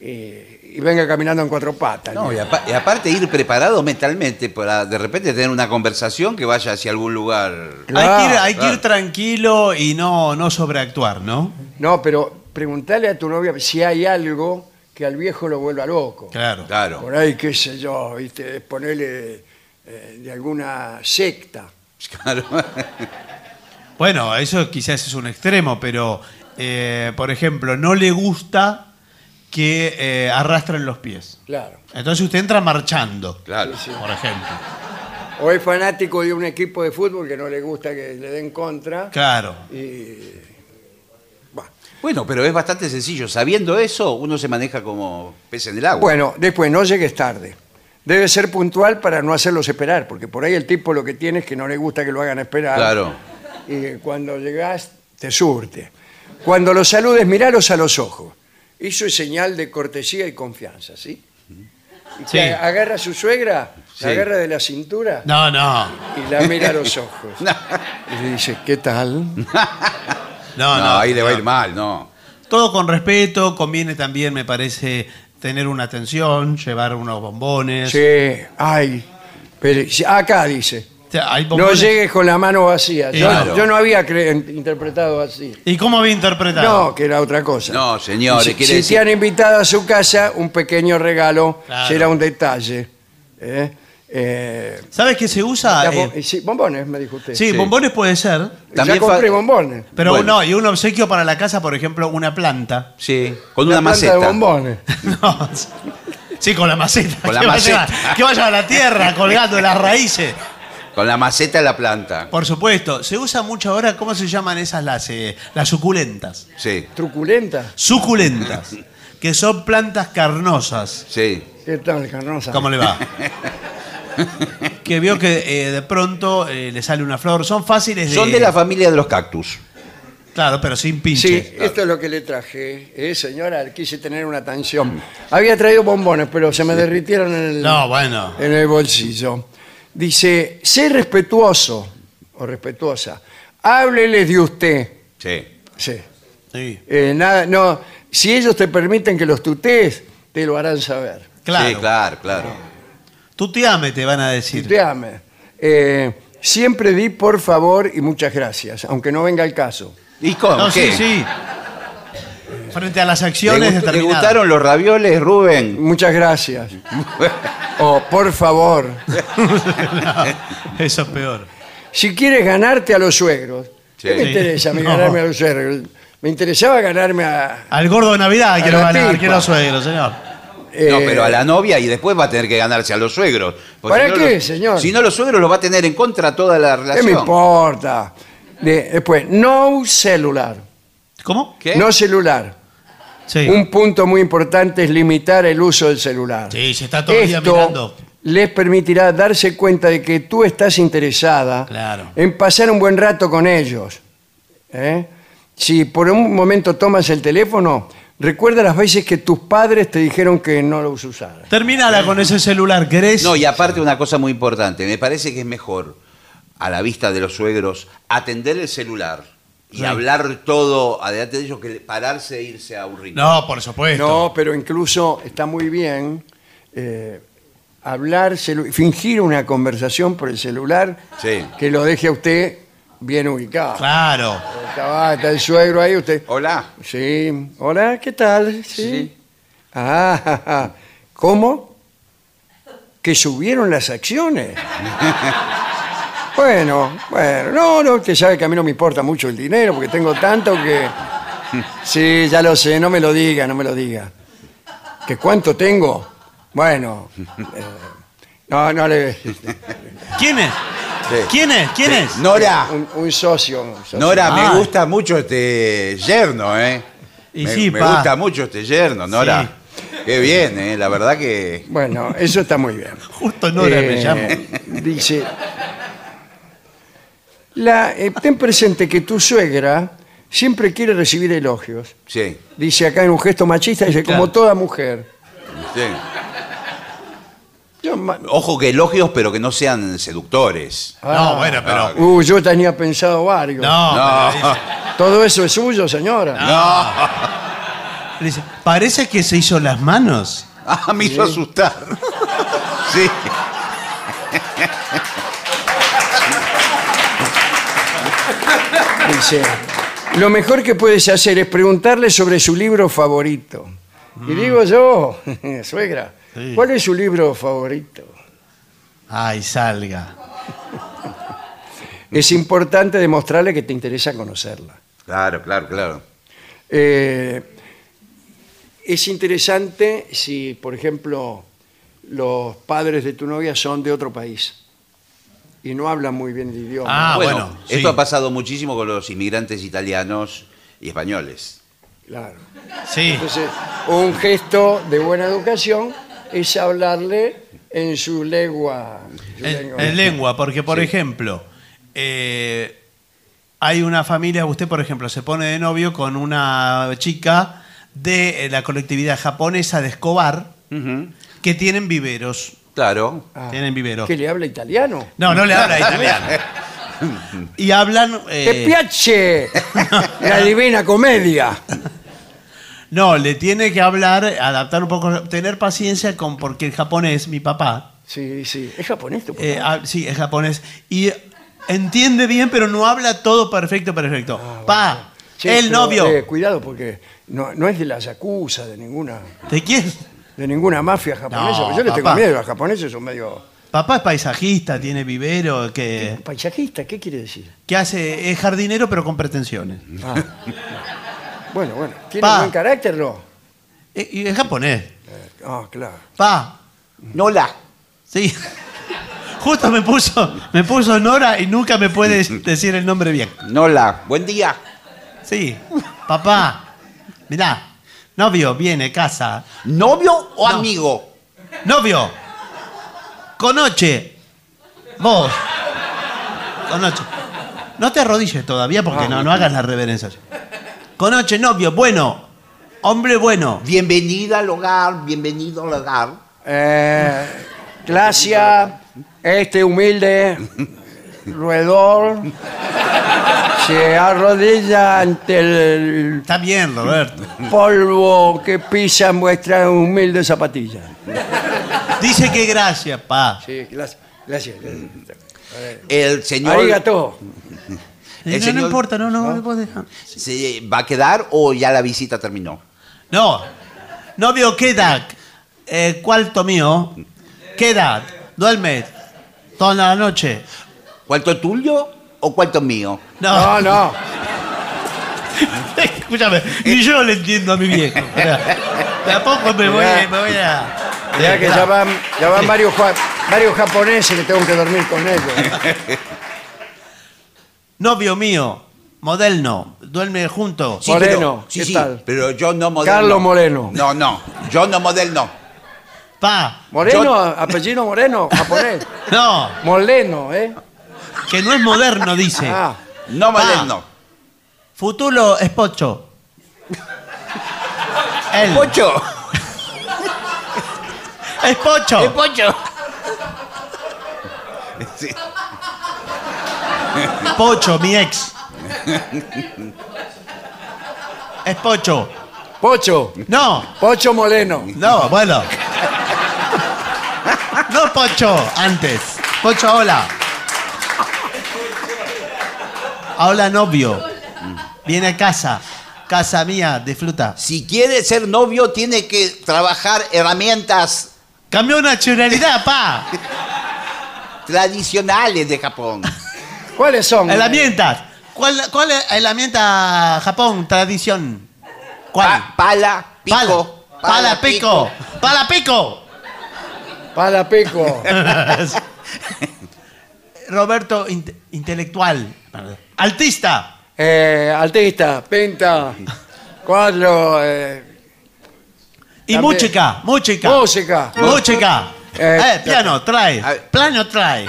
eh, y venga caminando en cuatro patas. No, y, apa- y aparte ir preparado mentalmente para de repente tener una conversación que vaya hacia algún lugar. Claro, hay que ir, hay que ir claro. tranquilo y no, no sobreactuar, ¿no? No, pero preguntale a tu novia si hay algo que al viejo lo vuelva loco. Claro. Claro. Por ahí, qué sé yo, ¿viste? ponerle eh, de alguna secta. <laughs> Claro. Bueno, eso quizás es un extremo, pero, eh, por ejemplo, no le gusta que eh, arrastren los pies. Claro. Entonces usted entra marchando, Claro. por ejemplo. O es fanático de un equipo de fútbol que no le gusta que le den contra. Claro. Y Bueno, Bueno, pero es bastante sencillo. Sabiendo eso, uno se maneja como pez en el agua. Bueno, después no llegues tarde. Debe ser puntual para no hacerlos esperar, porque por ahí el tipo lo que tiene es que no le gusta que lo hagan esperar. Claro. Y cuando llegás, te surte. Cuando los saludes, miralos a los ojos. Eso es señal de cortesía y confianza, ¿sí? Y Sí. que agarra a su suegra, Sí. la agarra de la cintura No, no. y la mira a los ojos. <laughs> Y le dice, ¿qué tal? <laughs> No, no, no. ahí le va a ir mal, no. Todo con respeto, conviene también, me parece, tener una atención, llevar unos bombones. Sí, ay. pero- sí, acá dice. Hay No bombones- llegues con la mano vacía. Yo, Claro. yo no había cre- interpretado así. ¿Y cómo había interpretado? No, que era otra cosa. No, señores, si, quiere si decir- te han invitado a su casa, un pequeño regalo Claro. será un detalle. ¿eh? Eh, ¿Sabes qué se usa? las Eh, sí, bombones, me dijo usted. sí, Sí. bombones puede ser. También ya compré fa- bombones. Pero Bueno. no, y un obsequio para la casa, por ejemplo, una planta. Sí, con Una una planta maceta. de bombones. <laughs> No, sí, con la maceta. Con la que, maceta. Vaya, que vaya a la tierra colgando de las raíces. Con la maceta de la planta. Por supuesto, se usa mucho ahora, ¿cómo se llaman esas las, eh, las suculentas? Sí, Truculenta. Suculentas, <laughs> que son plantas carnosas. sí. ¿Qué tal, Carnosa? ¿Cómo le va? <laughs> que vio que eh, de pronto eh, le sale una flor. Son fáciles de... Son de la familia de los cactus. Claro, pero sin Sí, pinche. esto es lo que le traje. Eh, señora, quise tener una atención. Había traído bombones, pero se me derritieron en el, No, bueno. en el bolsillo. Dice, sé respetuoso o respetuosa. Háblele de usted. Sí. Sí. Sí, Eh, nada, no, si ellos te permiten que los tutees, te lo harán saber. claro. Sí, claro, claro. Tuteame, te van a decir. Tuteame. Eh, siempre di por favor y muchas gracias, aunque no venga el caso. ¿Y cómo? No, ¿Qué? sí, sí. Frente a las ¿Le, acciones gust- le determinadas. gustaron los ravioles, Rubén? Muchas gracias. <laughs> o por favor. <laughs> Eso es peor. Si quieres ganarte a los suegros, ¿qué Sí. me interesa a mí No. ganarme a los suegros? Me interesaba ganarme a... Al gordo de Navidad quiero la ganar, tipa. quiero suegro, señor. No, eh, pero a la novia y después va a tener que ganarse a los suegros. Porque ¿Para si no qué, los- señor? Si no, los suegros los va a tener en contra toda la ¿Qué relación. me importa? De- después, no celular. ¿Cómo? ¿Qué? No celular. Sí. Un punto muy importante es limitar el uso del celular. Sí, se está todo el día Esto mirando. les permitirá darse cuenta de que tú estás interesada Claro. en pasar un buen rato con ellos. ¿eh? si por un momento tomas el teléfono, recuerda las veces que tus padres te dijeron que no lo usaras. Terminala con ese celular, ¿querés? No, y aparte una cosa muy importante, me parece que es mejor, a la vista de los suegros, atender el celular y Sí. hablar todo adelante de ellos que pararse e irse a un rincón. No, por supuesto. No, pero incluso está muy bien eh, hablar, fingir una conversación por el celular Sí. que lo deje a usted bien ubicado. Claro. Está, está el suegro ahí, usted. Hola. Sí. Hola, ¿qué tal? Sí. Ah, ja, <laughs> ja. ¿cómo? Que subieron las acciones. <laughs> bueno, bueno, no, no, usted sabe que a mí no me importa mucho el dinero porque tengo tanto que. Sí, ya lo sé, no me lo diga, no me lo diga. ¿Que cuánto tengo? Bueno. eh, no, no le. ¿Quién es? Sí. ¿Quién es? ¿Quién Sí. es? Nora, Un, un socio. un socio. Nora, Ah. me gusta mucho este yerno, ¿eh? Y me sí, me pa. gusta mucho este yerno, Nora. Qué bien, ¿eh? La verdad que... Bueno, eso está muy bien. Justo Nora me Eh, llama. Dice, la, eh, ten presente que tu suegra siempre quiere recibir elogios. Sí, Dice acá en un gesto machista, dice, Claro. como toda mujer. sí. Yo, ma- Ojo que elogios, pero que no sean seductores. No, Ah. bueno, pero. Uh, yo tenía pensado varios. No, No. pero dice- Todo eso es suyo, señora. le dice, parece que se hizo las manos. Ah, me hizo asustar. Sí. Dice, lo mejor que puedes hacer es preguntarle sobre su libro favorito. Y digo yo, <laughs> suegra, Sí. ¿cuál es su libro favorito? Ay, salga. <laughs> Es importante demostrarle que te interesa conocerla. Claro, claro, claro. Eh, es interesante si, por ejemplo, los padres de tu novia son de otro país y no hablan muy bien el idioma. Ah, bueno, bueno, esto sí. ha pasado muchísimo con los inmigrantes italianos y españoles. Claro. Sí. Entonces, un gesto de buena educación es hablarle en su lengua. su En, lengua. en lengua, porque por Sí. ejemplo, eh, hay una familia, usted por ejemplo se pone de novio con una chica de eh, la colectividad japonesa de Escobar, que tienen viveros. Claro. Ah, Tienen viveros. ¿Que le habla italiano? No, no le habla <laughs> italiano. Y hablan... eh, ¡Te piace! La <laughs> divina comedia. no, le tiene que hablar, adaptar un poco, tener paciencia con, porque el japonés, mi papá, Sí, sí. ¿Es japonés tu papá? eh, ah, sí, es japonés, y entiende bien, pero no habla todo perfecto, perfecto. Pa, Che, el pero, novio. eh, cuidado porque no, no es de la yakuza, de ninguna, ¿De quién? De ninguna mafia japonesa. No, Yo le tengo papá. miedo, los japoneses son medio... Papá es paisajista, tiene vivero, que, ¿Paisajista? ¿Qué quiere decir? que hace, es jardinero pero con pretensiones. Ah. bueno, bueno. ¿Tiene Pa. buen carácter, no? Eh, Y es japonés. Ah, claro. Pa, Nola. sí. <laughs> Justo me puso, me puso Nora y nunca me puede decir el nombre bien. Nola. Buen día. Sí, papá, mirá, novio, viene, casa. ¿Novio o No. amigo? Novio, conoche, vos, conoche. No te arrodilles todavía porque no, no hagas la reverencia. Conoche, novio, bueno, hombre bueno. Bienvenida al hogar, bienvenido al hogar. Eh, Glacia, este humilde <laughs> roedor se arrodilla ante el Está bien, Roberto. polvo que pisan vuestras humildes zapatillas. Dice que gracias, pa. Sí, gracias. gracias. El señor Arigato. El No, no señor- importa, no, no, no puedo dejar. se va a quedar o ya la visita terminó. No, novio, ¿qué edad? Eh, cuarto mío, ¿qué edad? Duerme toda la noche. ¿Cuánto tuyo o cuánto mío? No, no. <laughs> Escúchame, ni yo le entiendo a mi viejo. O sea, De a poco me voy, Mirá. me voy a. Ya que ya van, ya van varios, ja- varios japoneses que tengo que dormir con ellos. <laughs> Novio mío, moderno, duerme junto. Sí, Moreno, pero, sí, ¿qué sí, tal? pero yo no moderno. Carlos Moreno. No, no, yo no moderno. Pa, Moreno, Yo- apellido Moreno, japonés. <laughs> no, Moleno, ¿eh? Que no es moderno, dice. Ah, No moderno. Futuro es pocho. Él. ¡Pocho! Es pocho. ¡Es pocho! Sí. Pocho, mi ex. Es pocho. Pocho. No, Pocho Moleno. no, bueno. No pocho, antes. Pocho, hola. Hola, novio. Viene a casa. Casa mía, disfruta. Si quiere ser novio, tiene que trabajar herramientas Cambió nacionalidad, pa. tradicionales de Japón. ¿Cuáles son? Herramientas. ¿Cuál, cuál es herramienta Japón, tradición? ¿Cuál? Pa- pala, pico. Pala, pico. Pala, pico. Para pico. <laughs> Roberto, inte- intelectual. <laughs> Artista. Eh, artista, pinta, cuadro, eh, Y También- música, música. música. Música. Eh, Eh, piano, trae. A ver. Piano, trae.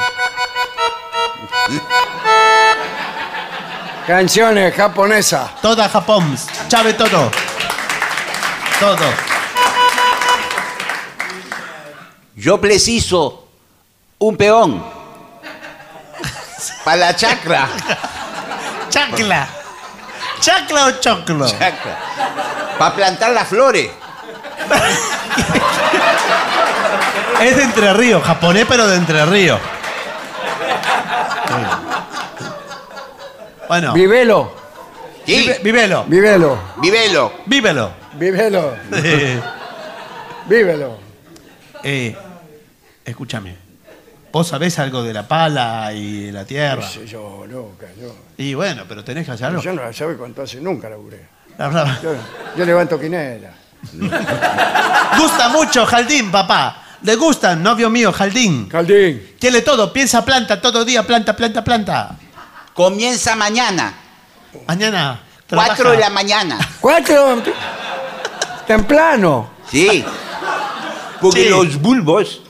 Canciones japonesas. Toda Japón. Sabe todo. Todo. Yo preciso un peón. Para la chacra. Chacla. ¿Chacla o choclo? Chacra. Para plantar las flores. Es de Entre Ríos, japonés, pero de Entre Ríos. Bueno, Vivelo, Sí, vive- vivelo, vivelo. vívelo. vivelo, Eh, vívelo. eh, escúchame. ¿Vos sabés algo de la pala y de la tierra? No sé yo, nunca, yo. Y bueno, pero tenés que hacerlo. Yo no la sabe cuánto hace, nunca laburé. La verdad. Yo, yo levanto quinela. <laughs> Gusta mucho Jaldín, papá. Le gustan, novio mío, Jaldín. Caldín, Tiene todo, piensa planta, todo día, planta, planta, planta. Comienza mañana. Mañana. Cuatro de la mañana. cuatro, temprano, Sí. Porque Sí. los bulbos.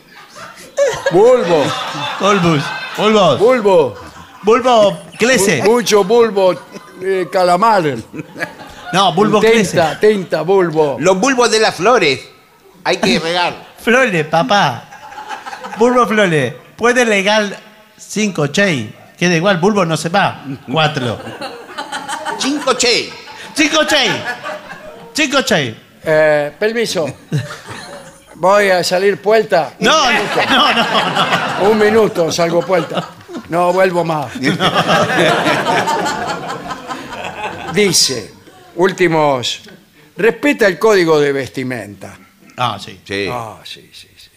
Bulbo, Bulbos. Bulbos. bulbo, Bulbo crece. mucho bulbo, eh, calamar, No, bulbo crece. tinta, tinta, bulbo. Los bulbos de las flores. Hay que regar. <laughs> Flores, papá. Bulbo flores. Puede legal cinco, che. Queda igual, bulbo no se va. Cuatro. Cinco che. Cinco, che. Cinco, che. Eh, permiso. <laughs> Voy a salir puerta. No, no, no, no. Un minuto salgo puerta. No vuelvo más. Dice, últimos, respeta el código de vestimenta. Ah, sí. Sí. Ah, sí, sí, sí.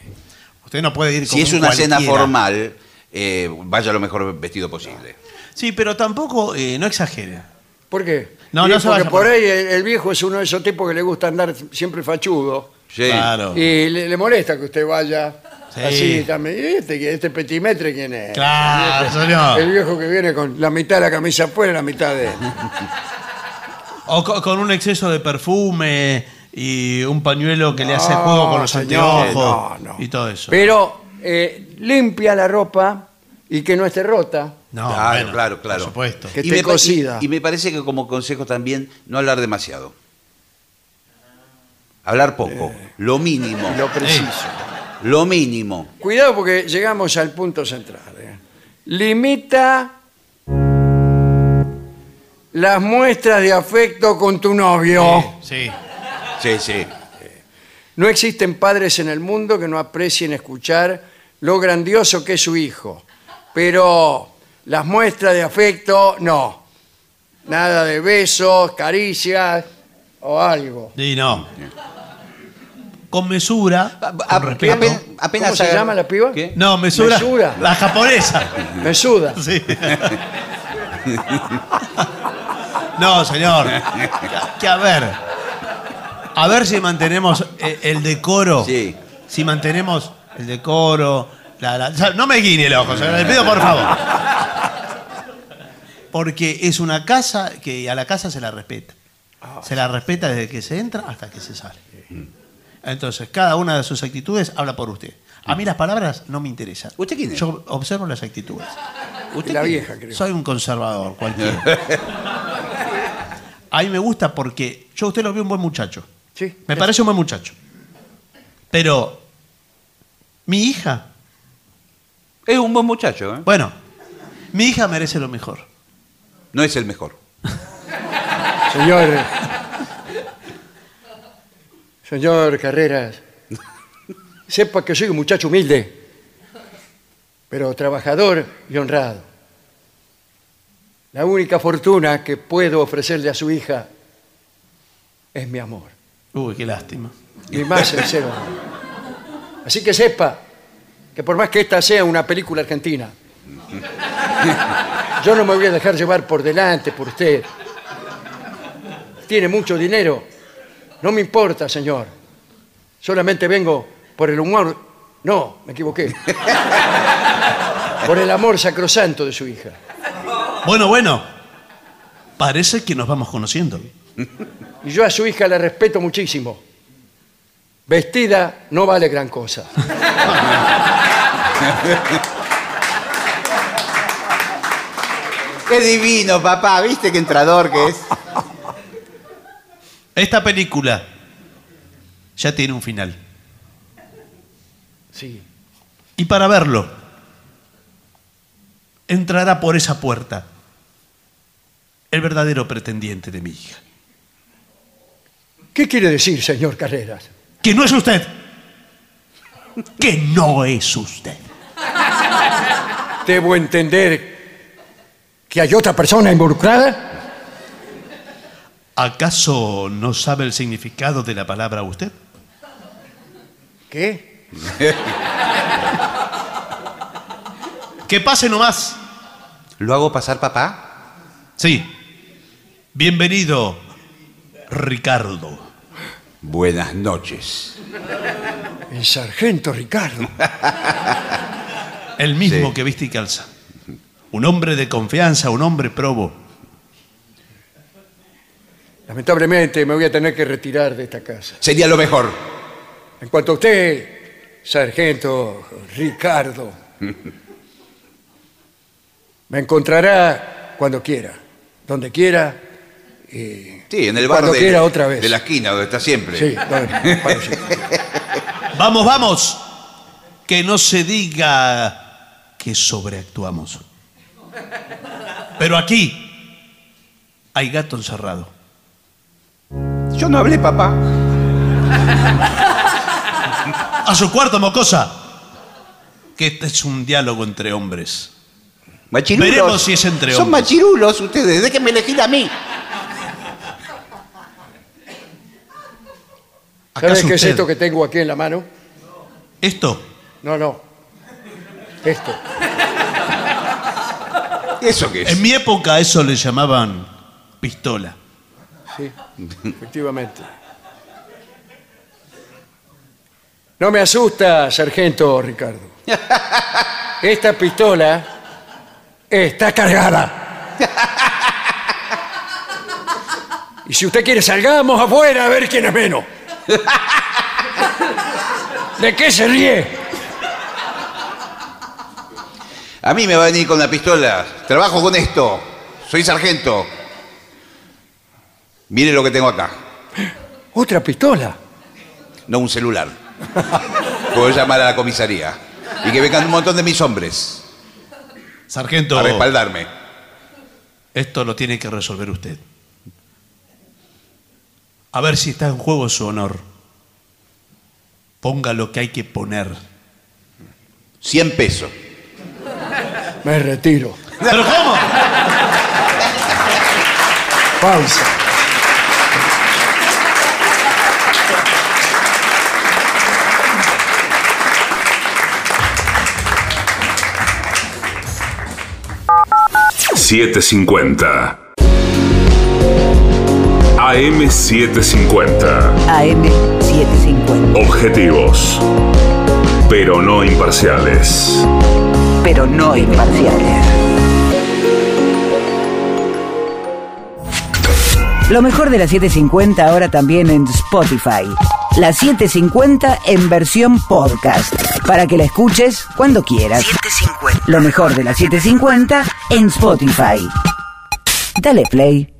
Usted no puede ir Si es un una cena formal, eh, vaya lo mejor vestido posible. Sí, pero tampoco, eh, no exagere. ¿Por qué? No, Y no se porque vaya por por- ahí el, el viejo es uno de esos tipos que le gusta andar siempre fachudo. Sí. Claro. Y le, le molesta que usted vaya Sí. así también. ¿Y este, este petimetre quién es? Claro, señor. El viejo que viene con la mitad de la camisa afuera y la mitad de... <laughs> O co- con un exceso de perfume y un pañuelo que le hace No, juego con los señor, anteojos no, no. y todo eso. Pero eh, limpia la ropa y que no esté rota. No, Claro, bueno, claro, claro. Por supuesto. Que Y esté me, pa- cocida. y- y me parece que como consejo también no hablar demasiado. Hablar poco. lo mínimo. Lo preciso. Lo mínimo. Cuidado porque llegamos al punto central. ¿eh? Limita las muestras de afecto con tu novio. Sí. Sí, sí. No existen padres en el mundo que no aprecien escuchar lo grandioso que es su hijo. Pero las muestras de afecto, no. Nada de besos, caricias o algo. Sí, no. Con mesura, A- con a- respeto. apen- apenas ¿Cómo se llama la piba? ¿Qué? No, mesura. Mesura. La japonesa. Me suda. Sí. No, señor. Que a ver. A ver si mantenemos eh, el decoro. Sí. Si mantenemos el decoro. la- la- no me guiñe el ojo, señor. Le pido por favor. Porque es una casa que a la casa se la respeta. Se la respeta desde que se entra hasta que se sale. Entonces, cada una de sus actitudes habla por usted. A mí las palabras no me interesan. ¿Usted quién es? Yo observo las actitudes. ¿Usted La vieja, creo. Soy un conservador, cualquiera. <laughs> A mí me gusta porque yo a usted lo veo un buen muchacho. Sí. Me parece un buen muchacho. Pero mi hija, Es un buen muchacho, ¿eh? bueno, mi hija merece lo mejor. No es el mejor. Señor. Señor Carreras. Sepa que soy un muchacho humilde, pero trabajador y honrado. La única fortuna que puedo ofrecerle a su hija es mi amor. Uy, qué lástima. Mi más sincero amor. Así que sepa que por más que esta sea una película argentina, yo no me voy a dejar llevar por delante por usted. Tiene mucho dinero. No me importa, señor. Solamente vengo por el humor. No, me equivoqué. Por el amor sacrosanto de su hija. Bueno, bueno. Parece que nos vamos conociendo. Y yo a su hija la respeto muchísimo. Vestida no vale gran cosa. Qué divino, papá. ¿Viste qué entrador que es? Esta película ya tiene un final. Sí. Y para verlo, entrará por esa puerta el verdadero pretendiente de mi hija. ¿Qué quiere decir, señor Carreras? Que no es usted. Que no es usted. ¿Debo entender que hay otra persona involucrada? ¿Acaso no sabe el significado de la palabra usted? ¿Qué? Que pase nomás. ¿Lo hago pasar, papá? Sí. Bienvenido, Ricardo. Buenas noches. El sargento Ricardo. El mismo Sí. que viste y calza. Un hombre de confianza, un hombre probo. Lamentablemente me voy a tener que retirar de esta casa. Sería lo mejor. En cuanto a usted, sargento Ricardo, <laughs> me encontrará cuando quiera, donde quiera. y Sí, en el bar Cuando de, quiera otra vez. de la esquina, donde está siempre. Sí, donde- <laughs> sí. Vamos, vamos. Que no se diga que sobreactuamos. Pero aquí hay gato encerrado. Yo no hablé, papá. A su cuarto, mocosa. Que este es un diálogo entre hombres. Machirulos. Veremos si es entre Son hombres. machirulos ustedes. Déjenme elegir a mí. ¿Sabes ¿Acaso qué es usted- esto que tengo aquí en la mano? Esto No, no. Esto. ¿Eso qué es? En mi época a eso le llamaban pistola. Sí, <laughs> efectivamente. No me asusta, sargento Ricardo. <laughs> Esta pistola está cargada. Y si usted quiere, salgamos afuera a ver quién es menos. <laughs> ¿De qué se ríe? A mí me va a venir con la pistola. Trabajo con esto. Soy sargento. Mire lo que tengo acá. ¿Otra pistola? No un celular. Puedo llamar a la comisaría. Y que vengan un montón de mis hombres Sargento, a respaldarme. esto lo tiene que resolver usted. A ver si está en juego su honor. Ponga lo que hay que poner. 100 pesos. Me retiro. ¿Pero cómo? Pausa. $750. AM750. AM750. Objetivos. Pero no imparciales. Pero no imparciales. Lo mejor de la 750 ahora también en Spotify. La 750 en versión podcast. Para que la escuches cuando quieras. Lo mejor de la 750 en Spotify. Dale play.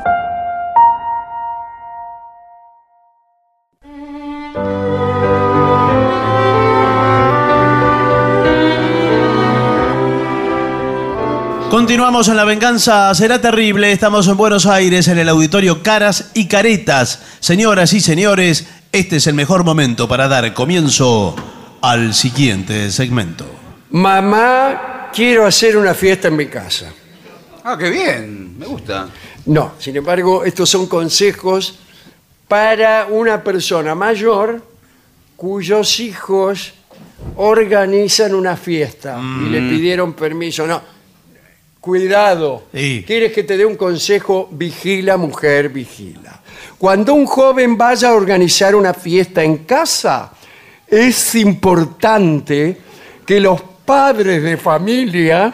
Continuamos en La Venganza Será Terrible. Estamos en Buenos Aires, en el auditorio Caras y Caretas. Señoras y señores, este es el mejor momento para dar comienzo al siguiente segmento. Mamá, quiero hacer una fiesta en mi casa. Ah, qué bien, me gusta. No, sin embargo, estos son consejos para una persona mayor cuyos hijos organizan una fiesta y le pidieron permiso. No, cuidado. Sí. ¿Quieres que te dé un consejo? Vigila, mujer, vigila. Cuando un joven vaya a organizar una fiesta en casa, es importante que los padres de familia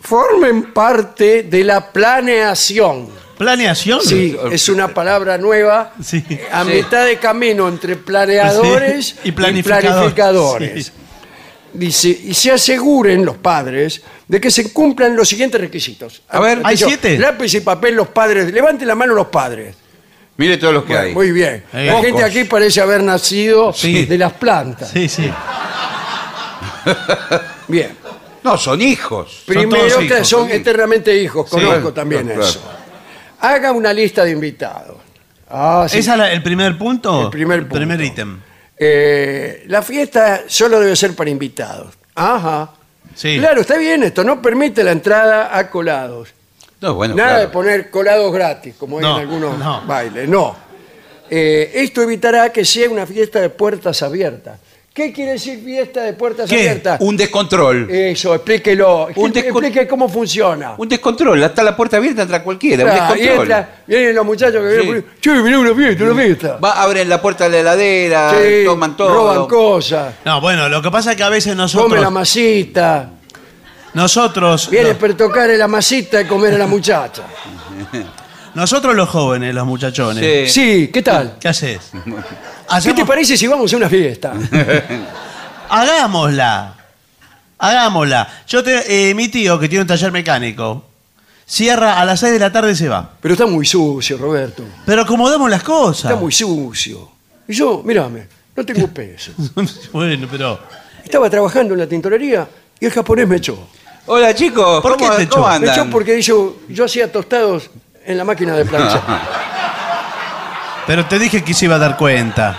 formen parte de la planeación. ¿Planeación? Sí, es una palabra nueva Sí. a Sí. mitad de camino entre planeadores y planificadores. planificadores. Dice, y se aseguren los padres de que se cumplan los siguientes requisitos. A ver, ¿hay siete? Lápiz y papel los padres. Levanten la mano los padres. Mire todos los que Bueno, hay. muy bien. La gente pocos. aquí parece haber nacido Sí. de las plantas. Sí, sí. <laughs> Bien. No, son hijos. Primero, todos que hijos, son eternamente hijos. Conozco Claro, también claro, eso. Haga una lista de invitados. Ah, sí. ¿Ese es la- el primer punto? El primer punto. primer ítem. Eh, la fiesta solo debe ser para invitados. Ajá. Sí. Claro, está bien esto. No permite la entrada a colados. No, bueno, Nada claro. de poner colados gratis, como hay en algunos no. bailes. No. Eh, esto evitará que sea una fiesta de puertas abiertas. ¿Qué quiere decir fiesta de puertas ¿Qué? abiertas? Un descontrol. Eso, explíquelo. Un Explique- descon- Explique cómo funciona. Un descontrol. Está la puerta abierta, entra cualquiera. Un y descontrol. entra- vienen los muchachos que Sí. vienen por ahí, Che, mirá una fiesta, una fiesta. Va, abren la puerta de la heladera, Sí, toman todo. roban cosas, No, bueno, lo que pasa es que a veces comen la nosotros... masita. Nosotros... Viene no, para tocar la masita y comer a la muchacha. <laughs> nosotros los jóvenes, los muchachones. Sí. Sí, ¿qué tal? ¿Qué haces? ¿Qué te parece si vamos a una fiesta? <laughs> Hagámosla. Hagámosla. Yo te, eh, mi tío, que tiene un taller mecánico, cierra a las 6 de la tarde y se va. Pero está muy sucio, Roberto. Pero acomodamos las cosas. Está muy sucio. Y yo, mírame, no tengo <laughs> peso. bueno, pero... Estaba trabajando en la tintorería y el japonés me echó. Hola, chicos. ¿Por ¿Cómo, qué te echó? cómo Me andan? echó porque yo, yo hacía tostados en la máquina de planchar. <laughs> Pero te dije que se iba a dar cuenta.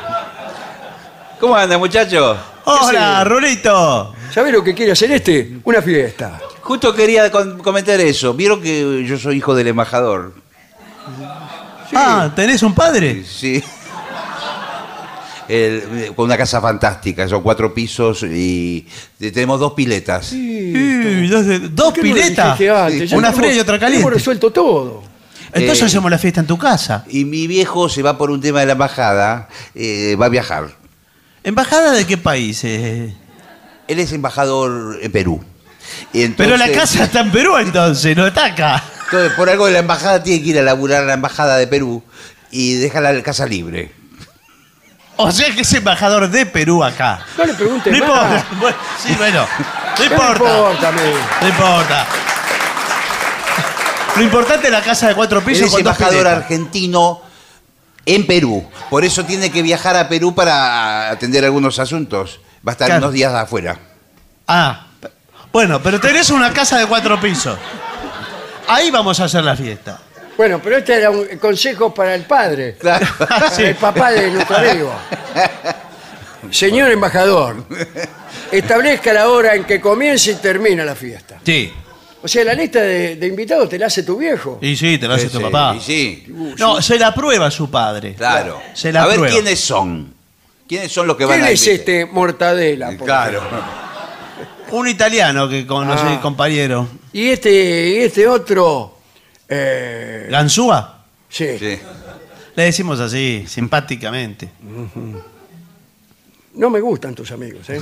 ¿Cómo andan, muchachos? Hola? Rulito. ¿Sabés lo que quiere hacer este? Una fiesta. Justo quería con- comentar eso. Vieron que yo soy hijo del embajador. Ah, ¿tenés un padre? Sí. El- con una casa fantástica, son cuatro pisos y tenemos dos piletas. Uy, dos, de- dos ¿Por qué no lo piletas. dijiste antes? Ya Una tenemos- fría y otra Hemos caliente. resuelto todo. Entonces Eh, hacemos la fiesta en tu casa. Y mi viejo se va por un tema de la embajada, eh, va a viajar. ¿Embajada de qué país? eh? Él es embajador en Perú. Y Pero la casa está en Perú entonces, no está acá. Entonces, por algo de la embajada tiene que ir a laburar a la embajada de Perú y deja la casa libre. O sea que es embajador de Perú acá. No le preguntes No importa. <laughs> Bueno, sí, bueno. No <laughs> ¿Qué me importa. importa a mí? No importa. Lo importante es la casa de cuatro pisos es con dos embajador piletas. argentino en Perú. Por eso tiene que viajar a Perú para atender algunos asuntos. Va a estar Claro. unos días afuera. Ah, bueno, pero tenés una casa de cuatro pisos. Ahí vamos a hacer la fiesta. Bueno, pero este era un consejo para el padre. Claro. <laughs> El papá de nuestro amigo. Señor embajador, establezca la hora en que comience y termina la fiesta. Sí. O sea, la lista de, de invitados te la hace tu viejo. Y sí, te lo hace Sí, tu sí, papá. y sí, No, se la prueba su padre. claro. Se la a ver prueba. quiénes son. ¿Quiénes son los que van ¿Quién a es este Mortadela? por Claro. Un italiano que conocí, Ah. compañero. ejemplo? Y este, y este otro. eh, ¿Ganzúa? sí. Sí. Le decimos así, simpáticamente. No me gustan tus amigos. ¿eh?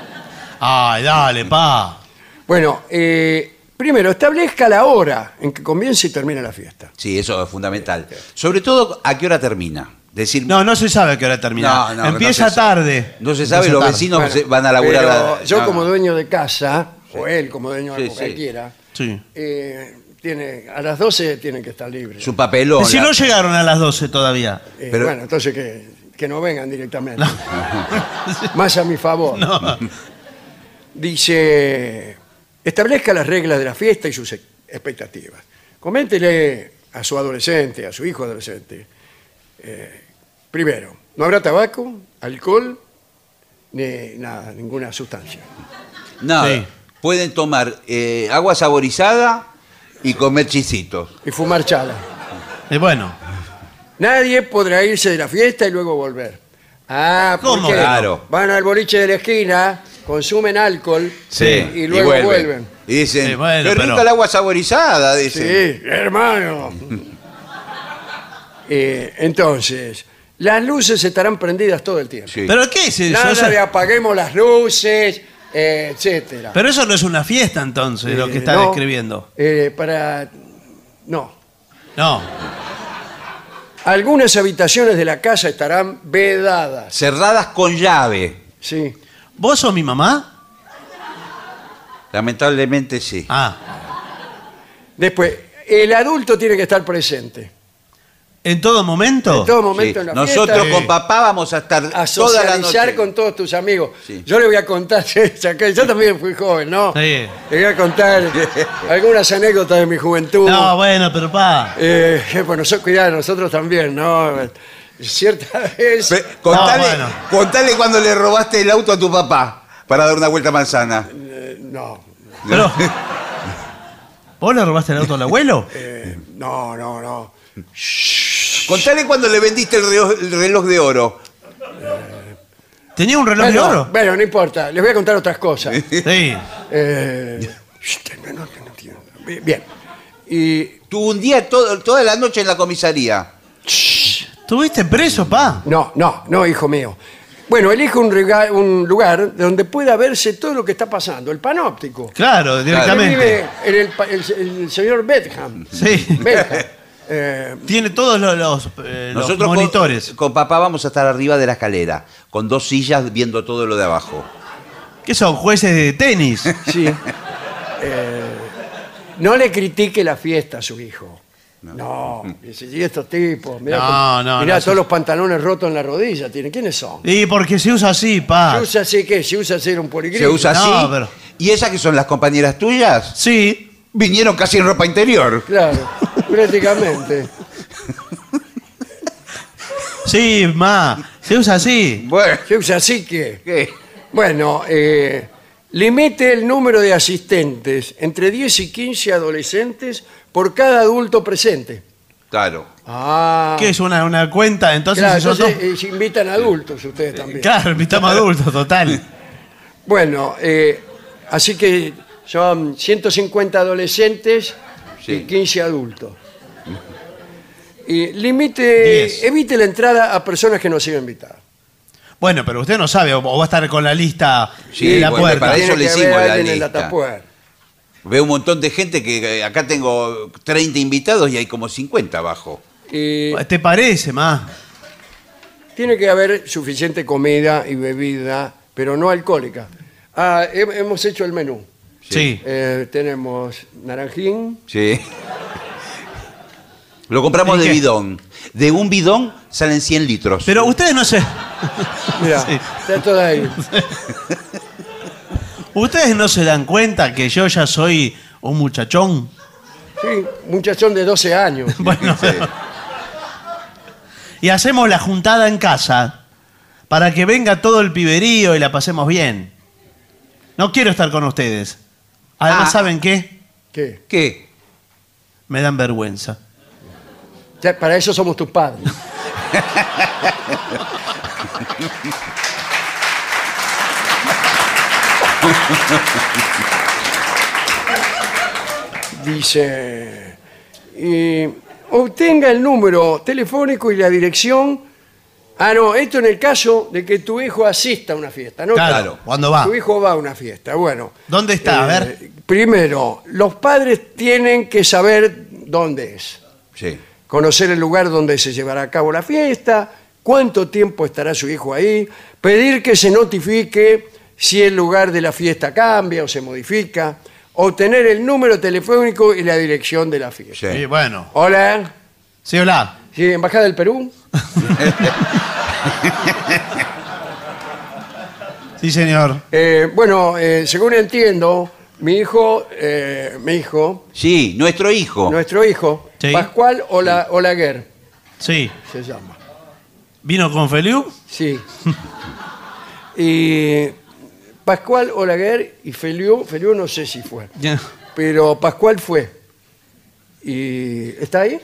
<laughs> Ay, dale, pa. bueno, eh, primero, establezca la hora en que comienza y termina la fiesta. Sí, eso es fundamental. Sobre todo, ¿a qué hora termina? Decir, No, no se sabe a qué hora termina. No, no, Empieza no se tarde. no se sabe, Empieza los tarde. vecinos Bueno, se- van a laburar. pero la- yo no. como dueño de casa, o él como dueño de Sí, sí. cualquiera, Sí. eh, tiene, a las 12 tienen que estar libres. Su papelón. Si la- no llegaron a las 12 todavía. Eh, pero- Bueno, entonces que, que no vengan directamente. Más a mi favor. <laughs> No. Dice, establezca las reglas de la fiesta y sus ex- expectativas. Coméntele a su adolescente, a su hijo adolescente. eh, primero, no habrá tabaco, alcohol, ni nada, ninguna sustancia. Nada. Sí. Pueden tomar eh, agua saborizada y comer chisitos. Y fumar chala. Y bueno, Nadie podrá irse de la fiesta y luego volver. Ah, ¿por ¿Cómo? qué? Claro. Van al boliche de la esquina, consumen alcohol y luego vuelven. vuelven. Y dicen, Sí, bueno, qué rica pero- el agua saborizada, dicen. Sí, hermano. <laughs> Eh, entonces, las luces estarán prendidas todo el tiempo. Sí. ¿pero qué es eso? Nada de apaguemos las luces, eh, etcétera. Pero eso no es una fiesta entonces, lo que Eh, está no, describiendo. eh, para. No. No. Algunas habitaciones de la casa estarán vedadas. Cerradas con llave. Sí. ¿Vos sos mi mamá? Lamentablemente sí. Ah. Después, el adulto tiene que estar presente. ¿En todo momento? En todo momento Sí. en la Nosotros fiesta. con papá vamos a estar a toda la socializar noche. con todos tus amigos. Sí. Yo le voy a contar, <laughs> yo también fui joven, ¿no? Sí. Le voy a contar <laughs> algunas anécdotas de mi juventud. No, bueno, pero pa. Eh, bueno, nosotros, cuidado, nosotros también, ¿no? Cierta <laughs> vez... Pe- Contale, No, bueno. contale cuando le robaste el auto a tu papá para dar una vuelta a manzana. eh, no, Pero. <laughs> ¿Vos le robaste el auto al abuelo? <laughs> eh, no, no, no. Contale cuando le vendiste el reloj, el reloj de oro. ¿Tenía un reloj de Bueno, oro? bueno, no importa, les voy a contar otras cosas. Sí. Eh, shh, no, no, no entiendo. Bien. Y Tuvo un día todo- toda la noche en la comisaría. ¿Tuviste preso, pa? No, no, no, hijo mío. Bueno, elijo un, rega- un lugar donde pueda verse todo lo que está pasando, el panóptico. Claro, directamente. vive en el, pa- el- el señor Bedham. Sí. Bedham. <laughs> Eh, Tiene todos los, los, eh, los Nosotros con- monitores. Con, papá vamos a estar arriba de la escalera, con dos sillas viendo todo lo de abajo. ¿Qué son? ¿Jueces de tenis? sí. Eh, no le critique la fiesta a su hijo. No, dice, <laughs> y estos tipos, mirá, No, cómo- no, mirá no, todos los pantalones rotos en la rodilla, tienen. ¿Quiénes son? Y porque se usa así, pa. ¿Se usa así qué? ¿Se usa hacer un poligrifo? Se usa así. No, pero- ¿Y esas que son las compañeras tuyas? Sí. Vinieron casi en ropa interior. Claro, prácticamente. Sí, ma. Se usa así. Bueno, Se usa así que... ¿qué? Bueno, eh, limite el número de asistentes entre 10 y 15 adolescentes por cada adulto presente. Claro. Ah, ¿Qué es una, una cuenta? Entonces, claro, si son entonces, todos- eh, se invitan adultos ustedes también. Claro, invitamos adultos, total. <laughs> Bueno, eh, así que son 150 adolescentes y Sí. 15 adultos. Y limite, Diez. evite la entrada a personas que no sigan invitadas. Bueno, pero usted no sabe, o o va a estar con la lista Sí, en la bueno, puerta. para eso Tiene le que hicimos la alguien en la lista. Veo un montón de gente que eh, acá tengo 30 invitados y hay como 50 abajo. Y ¿Te parece, ma? tiene que haber suficiente comida y bebida, pero no alcohólica. Ah, he- hemos hecho el menú. Sí. Eh, tenemos naranjín, Sí. Lo compramos ¿Y de qué? bidón. De un bidón salen 100 litros. Pero ustedes no se. mira, <laughs> Sí. está todo ahí. <laughs> Ustedes no se dan cuenta que yo ya soy un muchachón. Sí, muchachón de 12 años. <laughs> Bueno. Sí. Y hacemos la juntada en casa para que venga todo el piberío y la pasemos bien. No quiero estar con ustedes. Además, Ah. ¿saben qué? ¿Qué? ¿Qué? Me dan vergüenza. Ya, para eso somos tus padres. <laughs> <laughs> Dice, y obtenga el número telefónico y la dirección. Ah, no, esto en el caso de que tu hijo asista a una fiesta, ¿no? Claro, ¿cuándo va? Tu hijo va a una fiesta, bueno. ¿Dónde está? A eh, ver. Primero, los padres tienen que saber dónde es Sí. conocer el lugar donde se llevará a cabo la fiesta, cuánto tiempo estará su hijo ahí, pedir que se notifique si el lugar de la fiesta cambia o se modifica, obtener el número telefónico y la dirección de la fiesta. Sí. Bueno. Hola, Sí, hola. ¿sí, Embajada del Perú. <laughs> Sí, señor. Eh, bueno, eh, según entiendo, mi hijo, eh, mi hijo, Sí, nuestro hijo. nuestro hijo, Sí. Pascual Ola- Olaguer, Sí. se llama. ¿Vino con Feliu? Sí. <laughs> y Pascual Olaguer y Feliu, Feliu no sé si fue, pero Pascual fue. ¿Y está ahí?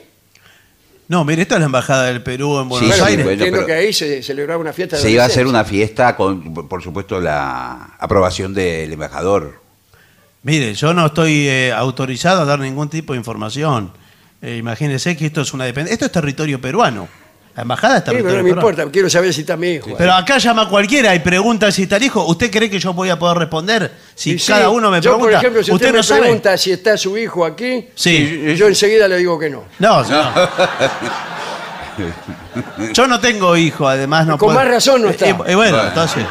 No, mire, esta es la embajada del Perú en Buenos Sí, Aires. bueno, entiendo pero- que ahí se celebraba una fiesta de Se iba a hacer adolescencia. una fiesta con, por supuesto, la aprobación del embajador. Mire, yo no estoy eh, autorizado a dar ningún tipo de información. Eh, imagínese que esto es una dependencia. Esto es territorio peruano. La embajada es Sí, pero no me importa, quiero saber si está mi hijo. Pero acá llama cualquiera y pregunta si está el hijo. ¿Usted cree que yo voy a poder responder? Si Y sí, cada uno me yo, pregunta. por ejemplo, si usted, ¿Usted me no sabe? pregunta si está su hijo aquí, Sí. yo enseguida le digo que no. No, no. <laughs> Yo no tengo hijo, además no Con puedo- más razón no está. Eh, eh, bueno, entonces.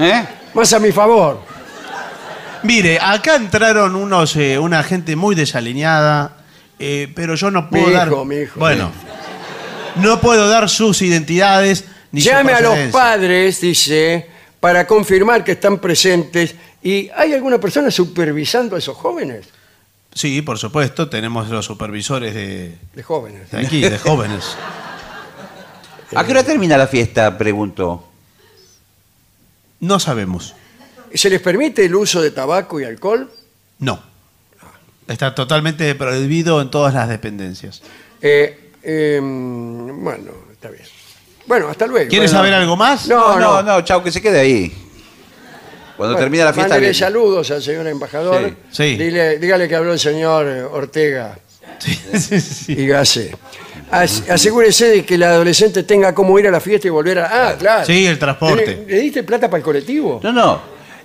¿Eh? Más a mi favor. Mire, acá entraron unos, eh, una gente muy desalineada, eh, pero yo no puedo Mi dar. hijo, mi hijo. Bueno, no puedo dar sus identidades ni su Llame a los padres, dice, para confirmar que están presentes. ¿Y hay alguna persona supervisando a esos jóvenes? Sí, por supuesto, tenemos los supervisores de, De jóvenes. de aquí, de jóvenes. <laughs> ¿A qué hora termina la fiesta? Pregunto. No sabemos. ¿Se les permite el uso de tabaco y alcohol? No. Está totalmente prohibido en todas las dependencias. Eh, eh, bueno, está bien. Bueno, hasta luego. ¿Quiere Bueno. saber algo más? No, no, no. no, chao, que se quede ahí. Cuando Bueno, termina la fiesta. mándele viene. saludos al señor embajador. Sí. Sí. Dile- dígale que habló el señor Ortega Sí, <laughs> sí, sí. y Gase. As- asegúrese de que el adolescente tenga cómo ir a la fiesta y volver a... Ah, claro. Sí, el transporte. ¿Le, le diste plata para el colectivo? No, no.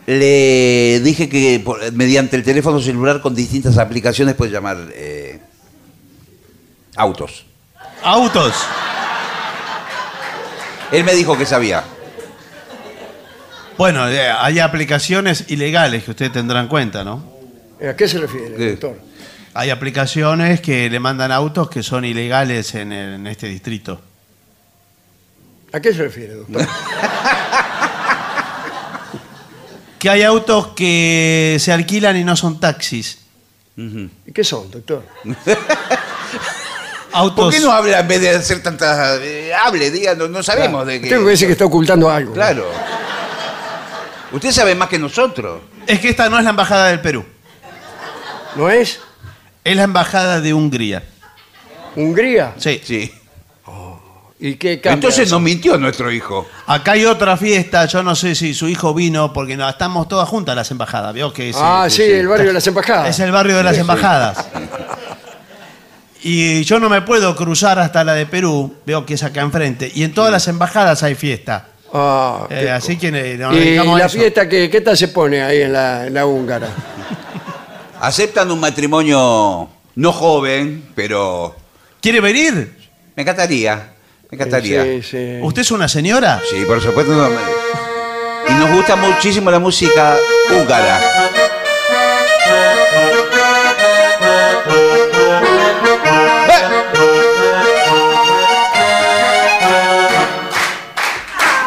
Le dije que por- mediante el teléfono celular con distintas aplicaciones puede llamar eh, autos. Autos. Él me dijo que sabía. Bueno, eh, hay aplicaciones ilegales que usted tendrá en cuenta, ¿no? ¿A qué se refiere, ¿Qué? doctor? Hay aplicaciones que le mandan autos que son ilegales en, el- en este distrito. ¿A qué se refiere, doctor? <laughs> Que hay autos que se alquilan y no son taxis. Ujú. ¿Y qué son, doctor? <laughs> Autos. ¿Por qué no habla en vez de hacer tantas... eh, hable, diga, no, no sabemos de qué... Usted me parece que está ocultando algo. Claro. Usted sabe más que nosotros. Es que esta no es la embajada del Perú, ¿No es? es la embajada de Hungría. ¿Hungría? Sí. Sí. ¿Y qué cambia? Entonces eso? nos mintió nuestro hijo. Acá hay otra fiesta, yo no sé si su hijo vino, porque no, estamos todas juntas las embajadas, ¿veo que es, Ah, sí, el barrio de las embajadas. es el barrio de las embajadas. <laughs> Y yo no me puedo cruzar hasta la de Perú, veo que es acá enfrente, y en todas las embajadas hay fiesta. Ah, Eh, así que nos ¿Y la eso. fiesta qué, qué tal se pone ahí en la, en la húngara? Aceptan un matrimonio no joven, pero ¿Quiere venir? me encantaría. Me encantaría. Sí, sí. ¿Usted es una señora? Sí, por supuesto. no me- Y nos gusta muchísimo la música húngara.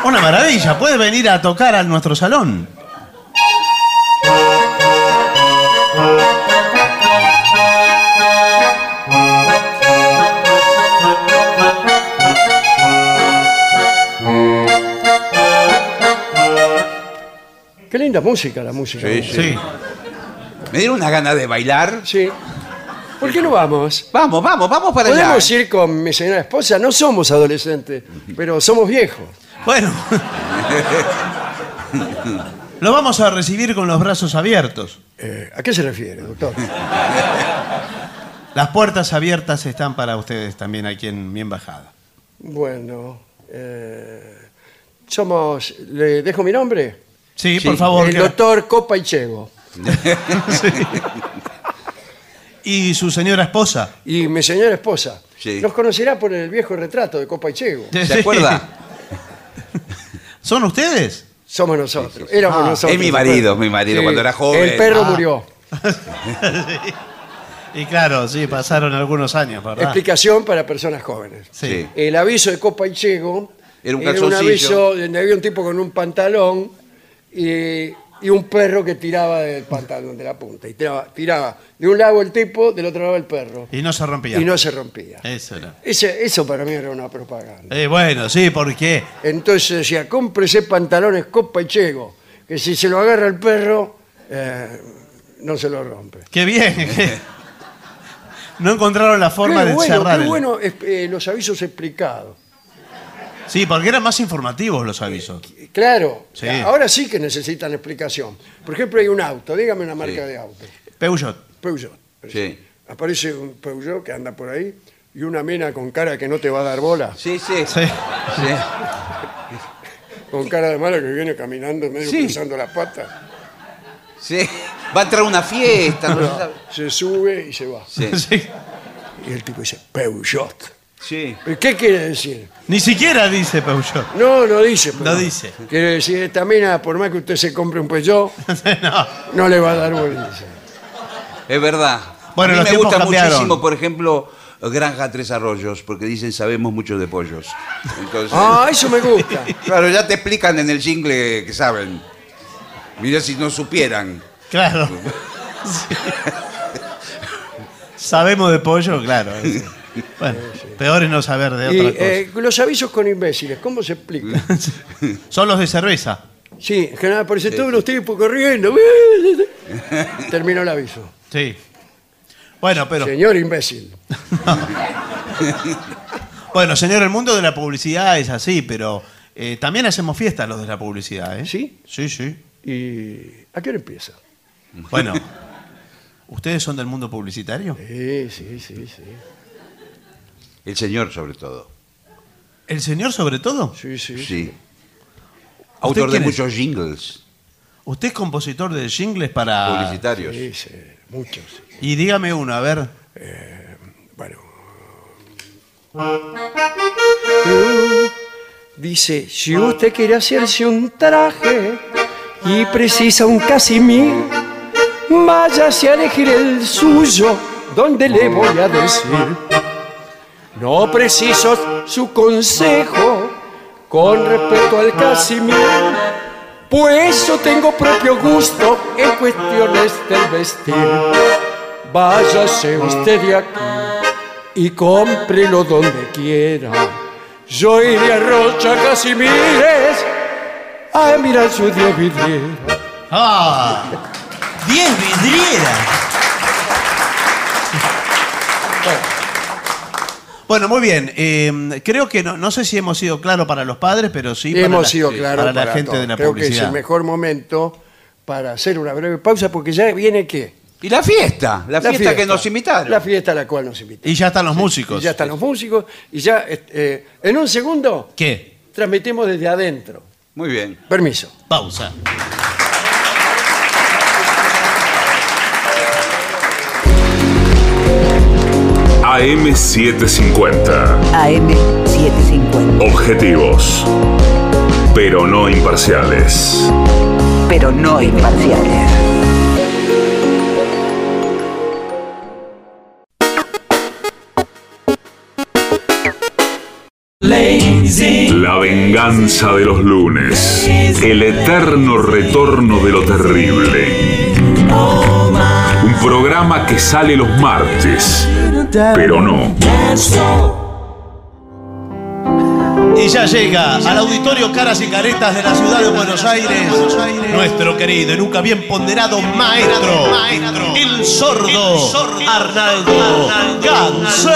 Una maravilla, puede venir a tocar a nuestro salón. Linda música la música. Sí, Sí. Me dieron una gana de bailar. Sí. ¿Por qué no vamos? Vamos, vamos, vamos para allá. Podemos ir con mi señora esposa. No somos adolescentes, pero somos viejos. Bueno. <laughs> Lo vamos a recibir con los brazos abiertos. Eh, ¿A qué se refiere, doctor? <laughs> Las puertas abiertas están para ustedes también aquí en mi embajada. Bueno, eh, somos. ¿Le dejo mi nombre? Sí, por favor. El que- doctor Copa y Chego. <laughs> ¿Y su señora esposa? Y mi señora esposa. Sí. Nos conocerá por el viejo retrato de Copa y Chego. ¿Se acuerda? <laughs> ¿Son ustedes? Somos nosotros. Éramos Ah, nosotros. es mi marido, mi marido, cuando era joven. El perro Ah. murió. <laughs> Y claro, sí, pasaron algunos años, ¿verdad? Explicación para personas jóvenes. Sí. El aviso de Copa y Chego Era un un calzoncillo. aviso donde había un tipo con un pantalón y, y un perro que tiraba del pantalón de la punta. Y tiraba, tiraba de un lado el tipo, del otro lado el perro. Y no se rompía. Y no se rompía. Eso era. Ese- eso para mí era una propaganda. Eh, bueno, sí, ¿por qué? Entonces decía, cómprese pantalones Copa y Chego, que si se lo agarra el perro, eh, no se lo rompe. Qué bien. <laughs> que- No encontraron la forma qué de bueno, cerrar. qué el- bueno es- eh, los avisos explicados. Sí, porque eran más informativos los avisos. Claro, Sí. ahora sí que necesitan explicación. Por ejemplo, hay un auto, dígame una marca Sí. de auto. Peugeot. Peugeot. Sí. Aparece un Peugeot que anda por ahí y una mina con cara que no te va a dar bola, Sí, sí. Sí. sí. con cara de mala que viene caminando medio Sí. cruzando las patas. sí. Va a entrar a una fiesta, no se sabe. Se sube y se va. Sí. Sí. Y el tipo dice, Peugeot. Sí. ¿Y ¿Qué quiere decir? Ni siquiera dice Peugeot. No, no dice. pero No dice. Quiere decir, esta mina, por más que usted se compre un Peugeot, <laughs> no. no le va a dar dice. Es verdad. Bueno, a mí los me tiempos gusta cambiaron. muchísimo, por ejemplo, Granja Tres Arroyos, porque dicen sabemos mucho de pollos. Entonces, Ah, eso me gusta. <laughs> claro, ya te explican en el jingle que saben. Mira si no supieran. Claro. Sí. <laughs> Sabemos de pollo, claro. Sí. Bueno, peor es no saber de Y otra cosa. eh, los avisos con imbéciles, ¿cómo se explica? <laughs> Son los de cerveza. Sí, en general aparecen todos los tipos corriendo. <laughs> Terminó el aviso. Sí. Bueno, pero. Señor imbécil. <laughs> Bueno, señor, el mundo de la publicidad es así, pero eh, también hacemos fiestas los de la publicidad, ¿eh? ¿Sí? Sí, sí. ¿Y a qué hora empieza? Bueno, ¿ustedes son del mundo publicitario? Sí, sí, sí, sí. El señor, sobre todo. ¿El señor sobre todo? Sí, sí. Sí. Autor de muchos jingles ¿Usted es compositor de jingles para...? publicitarios. Sí, sí, muchos. Y dígame uno, a ver. Bueno. Dice, si usted quiere hacerse un traje y precisa un casimir, váyase a elegir el suyo, donde le voy a decir. No preciso su consejo con respecto al casimir, pues yo tengo propio gusto en cuestiones del vestir. Váyase usted de aquí y cómprelo donde quiera. Yo iré a Rocha Casimires a mirar su diez vidriera. ¡Ah! ¡Diez vidrieras! Bueno, muy bien. eh, creo que no, no sé si hemos sido claros para los padres, pero sí para, Hemos la, sido claros para la para gente todos. de la Creo que es el mejor momento para hacer una breve pausa porque ya viene qué? Y la fiesta, la, fiesta, que nos invitaron. La fiesta a la cual nos invitaron. Y ya están los músicos. Y ya están los músicos y ya eh, en un segundo ¿Qué? transmitimos desde adentro. Muy bien. Permiso. Pausa. AM750. AM750. Objetivos. Pero no imparciales. Pero no imparciales. La venganza de los lunes. El eterno retorno de lo terrible. Programa que sale los martes. Pero no. Y ya llega al auditorio Caras y Caretas de la ciudad de Buenos Aires nuestro querido y nunca bien ponderado maestro, el sordo Arnaldo Gansé.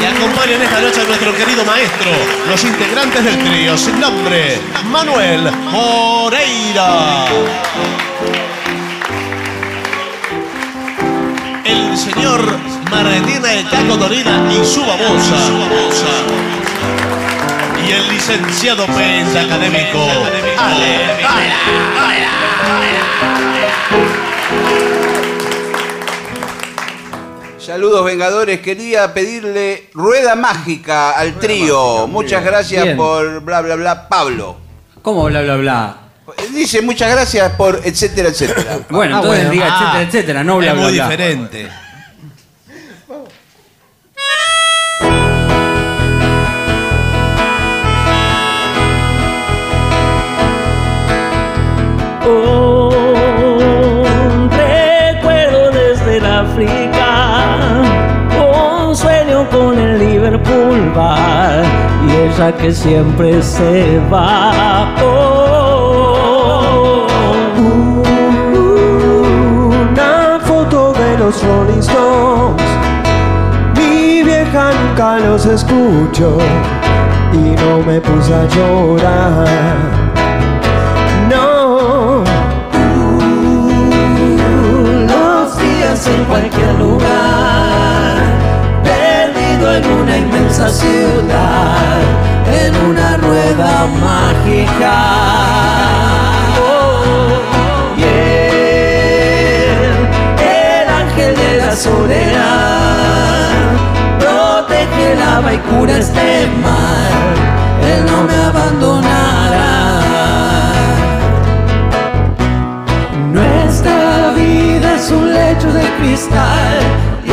Y acompañan esta noche a nuestro querido maestro, los integrantes del trío sin nombre, Manuel Moreira. El señor Martina el Caco Dorina y su babosa. Y el licenciado pentacadémico Ale. Saludos Vengadores, quería pedirle rueda mágica al trío. Muchas gracias Bien. por bla bla bla Pablo. ¿Cómo bla bla bla? Dice muchas gracias por etcétera etcétera. <laughs> Bueno, Ah, entonces bueno. diga Ah, etcétera, etcétera, no bla es bla muy bla. diferente. Un recuerdo desde el África, un sueño con el Liverpool Bar y ella que siempre se va. Oh, los Rolling mi vieja nunca los escucho y no me puse a llorar. No. Los días en cualquier lugar, perdido en una inmensa ciudad, en una rueda mágica. Soledad, protege, lava y cura este mal, él no me abandonará. Nuestra vida es un lecho de cristal. Y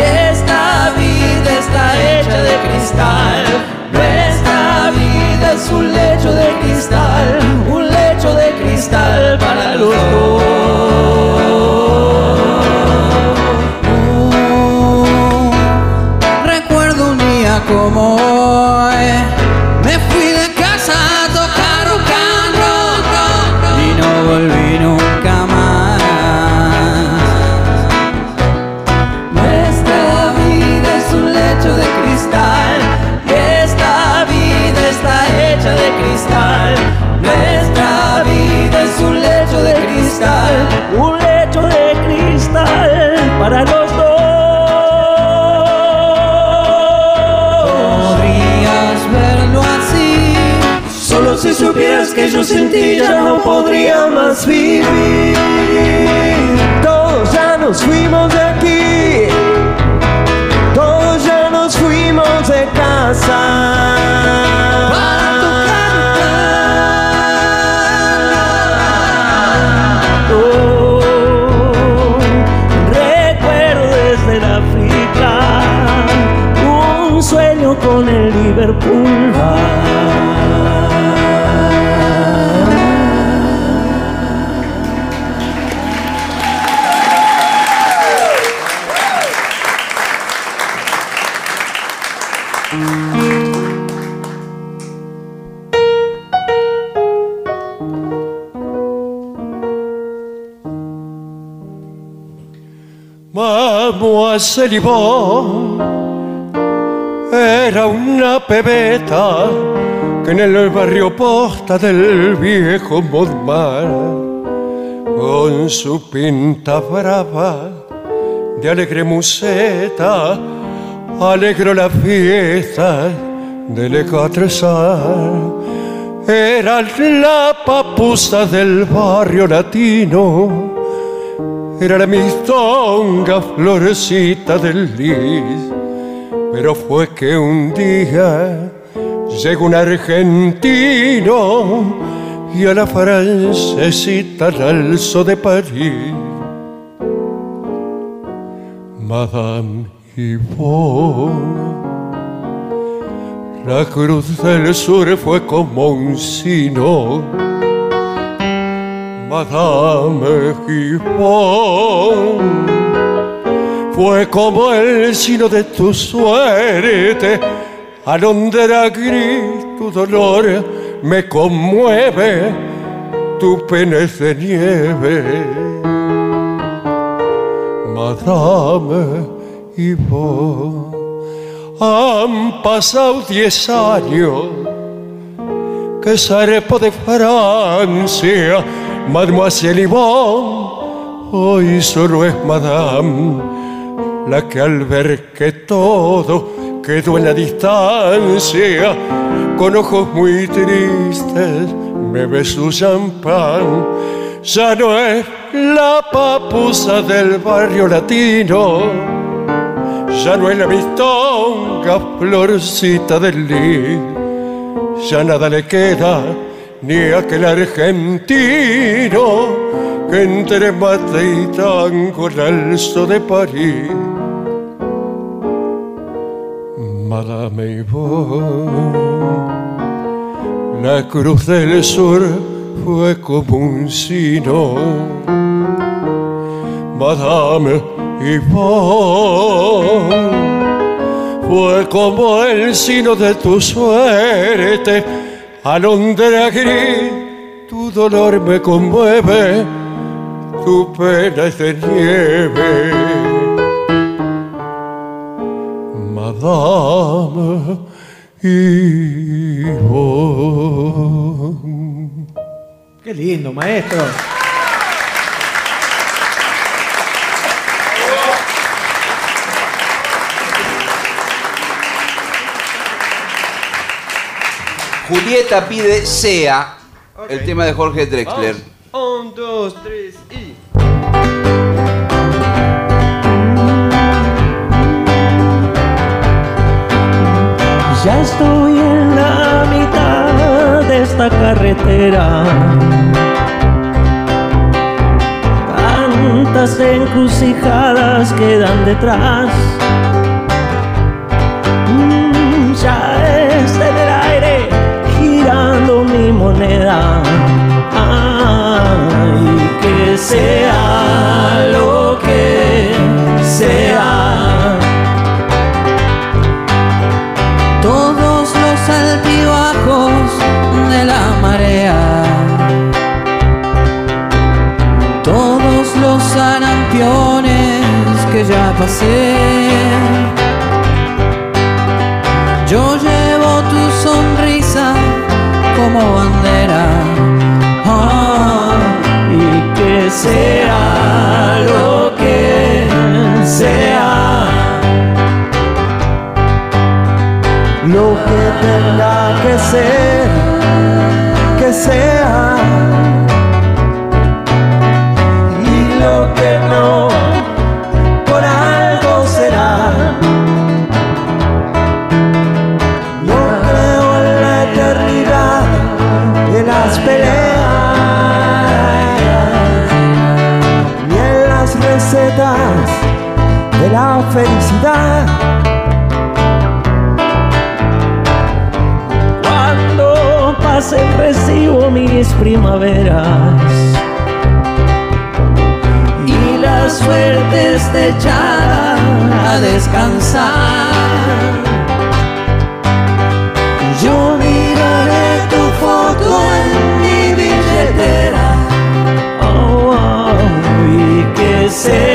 Yvonne era una pebeta que en el barrio posta del viejo Montmartre con su pinta brava de alegre museta alegró la fiesta de Le Quatre Sars. Era la papusa del barrio latino era la mistonga florecita del lis. Pero fue que un día llegó un argentino y a la francesita la alzó de París. Madame Yvonne, la cruz del sur fue como un sino Madame Gifón fue como el sino de tu suerte alondra gris, tu dolor me conmueve, tu pena de nieve. Madame y han pasado diez años que zarpo de Francia, Mademoiselle Yvonne, hoy solo es Madame la que al ver que todo quedó en la distancia, con ojos muy tristes me ve su champán. Ya no es la papusa del barrio latino, ya no es la mistonga florcita del lis, ya nada le queda ni aquel argentino que entre mate y tango alzo de París. Madame Yvonne, la cruz del sur fue como un sino. Madame Yvonne, fue como el sino de tu suerte. Alondra gris, tu dolor me conmueve, tu pena es de nieve. Madame Yvonne. Qué lindo, maestro. Julieta pide Sea, el tema de Jorge Drexler. Un, dos, tres y. Ya estoy en la mitad de esta carretera. Tantas encrucijadas quedan detrás. Moneda. Ay, que sea lo que sea. todos los altibajos de la marea, todos los sanampiones que ya pasé. Como bandera. Ah, y que sea lo que sea. Lo que tenga que ser, que sea. Recibo mis primaveras y la suerte esté echada a descansar. Yo miraré tu foto en mi billetera. Oh, oh, y que sea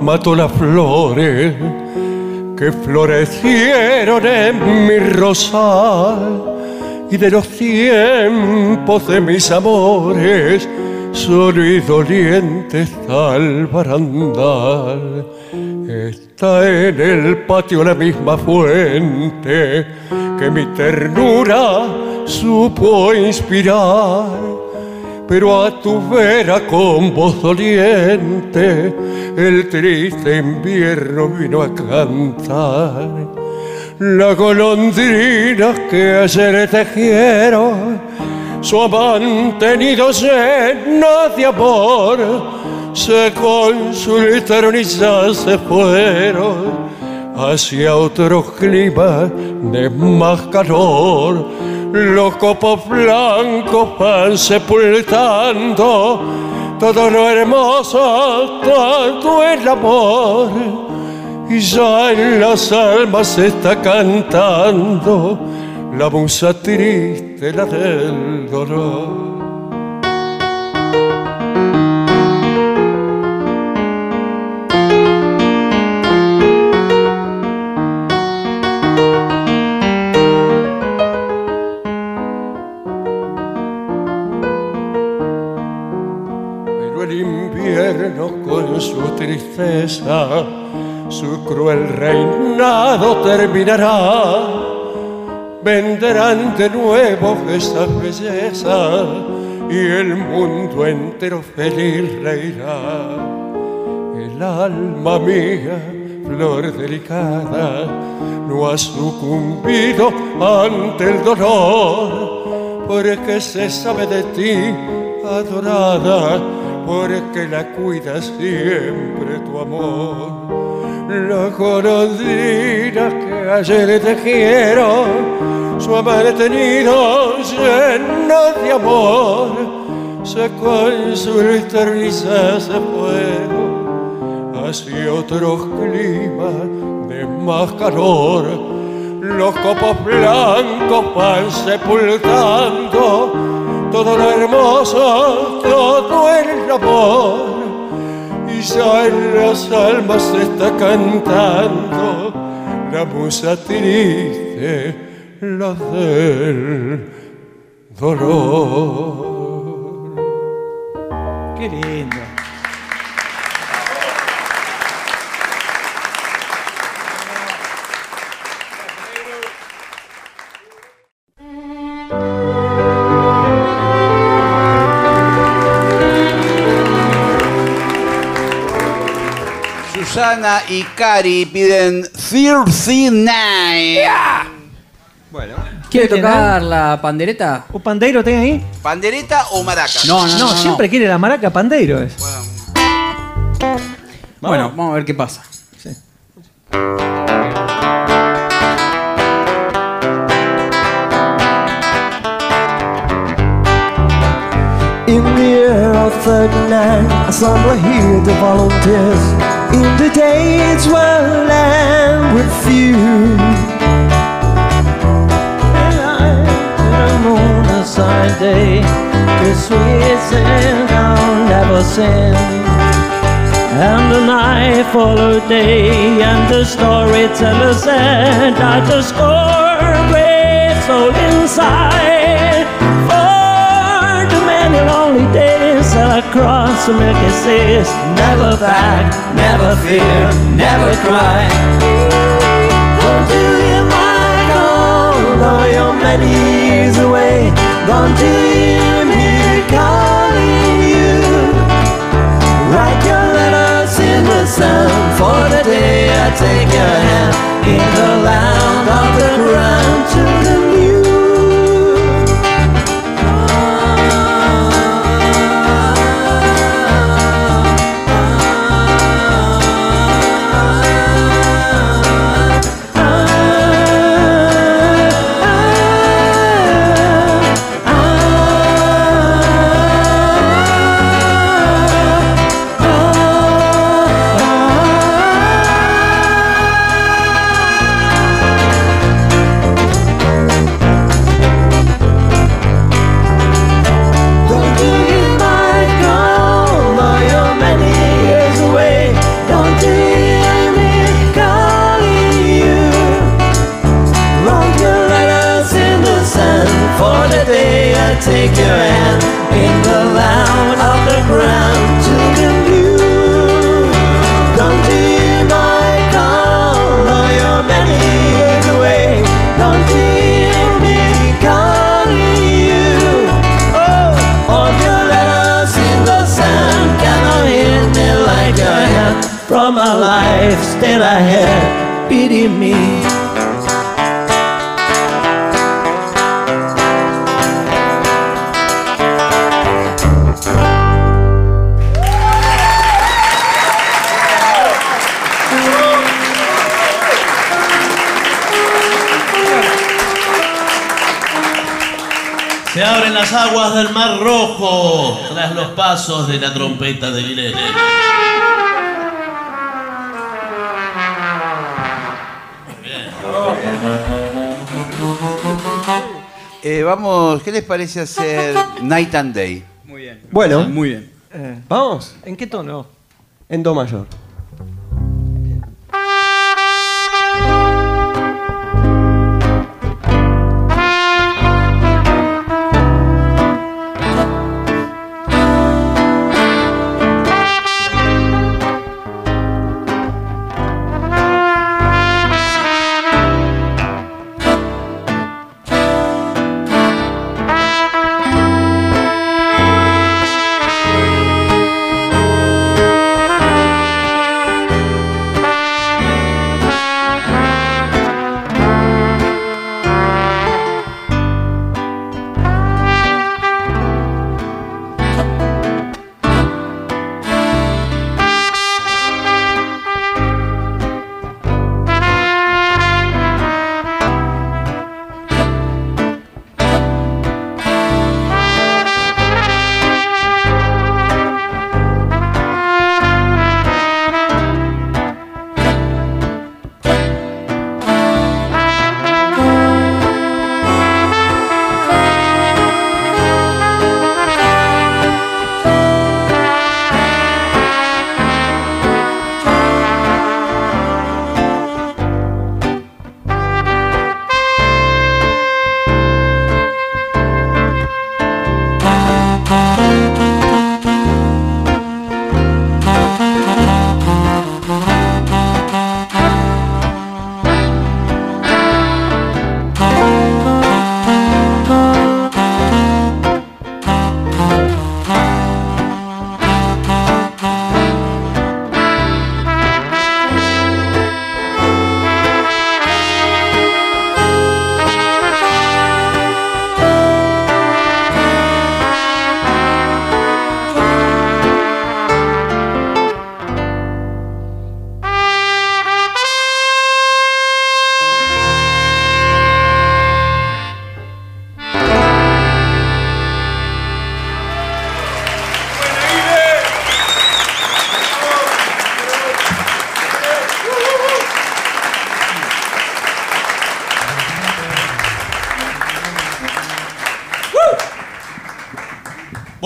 mató las flores que florecieron en mi rosal y de los tiempos de mis amores solo y doliente está el barandal. Está en el patio la misma fuente que mi ternura supo inspirar. Pero a tu vera con voz doliente el triste invierno vino a cantar. La golondrina que ayer tejieron su mantenido lleno de amor se consultaron y ya se fueron hacia otro clima de más calor. Los copos blancos van sepultando todo lo hermoso, todo el amor. Y ya en las almas está cantando la musa triste, la del dolor. Su cruel reinado terminará vendrán de nuevo esas bellezas y el mundo entero feliz reirá. El alma mía, flor delicada, no ha sucumbido ante el dolor, porque se sabe de ti, adorada, porque la cuida siempre tu amor. La golondrina que ayer tejieron su tenido lleno de amor se consulta risa se fueron hacia otros climas de más calor los copos blancos van sepultando todo lo hermoso todo el en las almas está cantando la musa triste, la del dolor. Qué lindo. Susana y Cari piden 39. Bueno. ¿Quiere tocar la pandereta? ¿O pandeiro tem ahí? ¿Pandereta o maraca? No, no, no, no. siempre quiere la maraca pandeiro es. Bueno, vamos a ver qué pasa. In the year of 39, I stumble here to volunteers. In the days when land with few. And I am on a side day, the sweet sin I'll never sin. And the night followed day, and the storyteller said that the score great soul inside. For the many lonely days across Milky Seas, never back, never fear, never cry. Gone to your mind, although you're many years away. Gone to hear me calling you. Write your letters in the sand for the day I take your hand in the land of the ground to the I pity me. Se abren las aguas del Mar Rojo tras los pasos de la trompeta de Guilherme. Eh, vamos, ¿qué les parece hacer Night and Day? Muy bien. Bueno. Muy bien. Eh, ¿Vamos? ¿En qué tono? En Do mayor.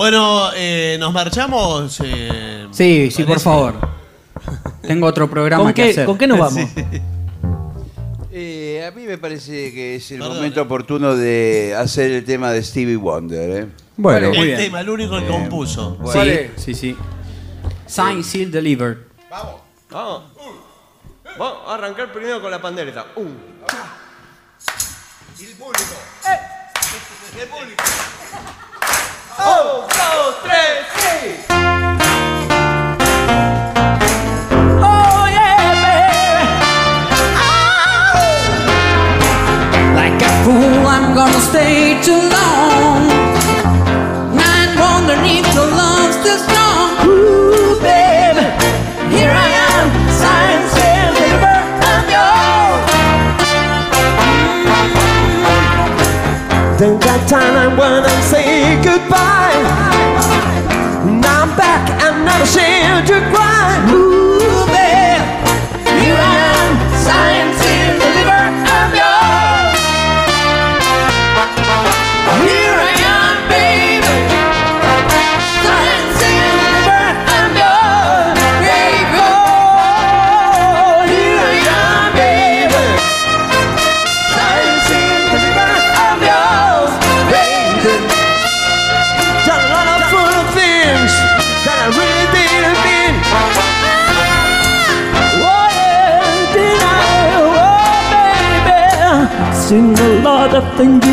Bueno, eh, nos marchamos. eh, Sí, sí, por parece. favor. <laughs> Tengo otro programa ¿Con que qué, hacer. ¿Con qué nos vamos? Eh, a mí me parece que es el Perdón, momento oportuno de hacer el tema de Stevie Wonder. ¿eh? Bueno, el muy bien. tema, el único que compuso. Sí, sí, sí. Sign, Seal, Deliver. Vamos. Vamos a arrancar primero con la pandereta. Un. Y el público. ¡Eh! El público. Un, think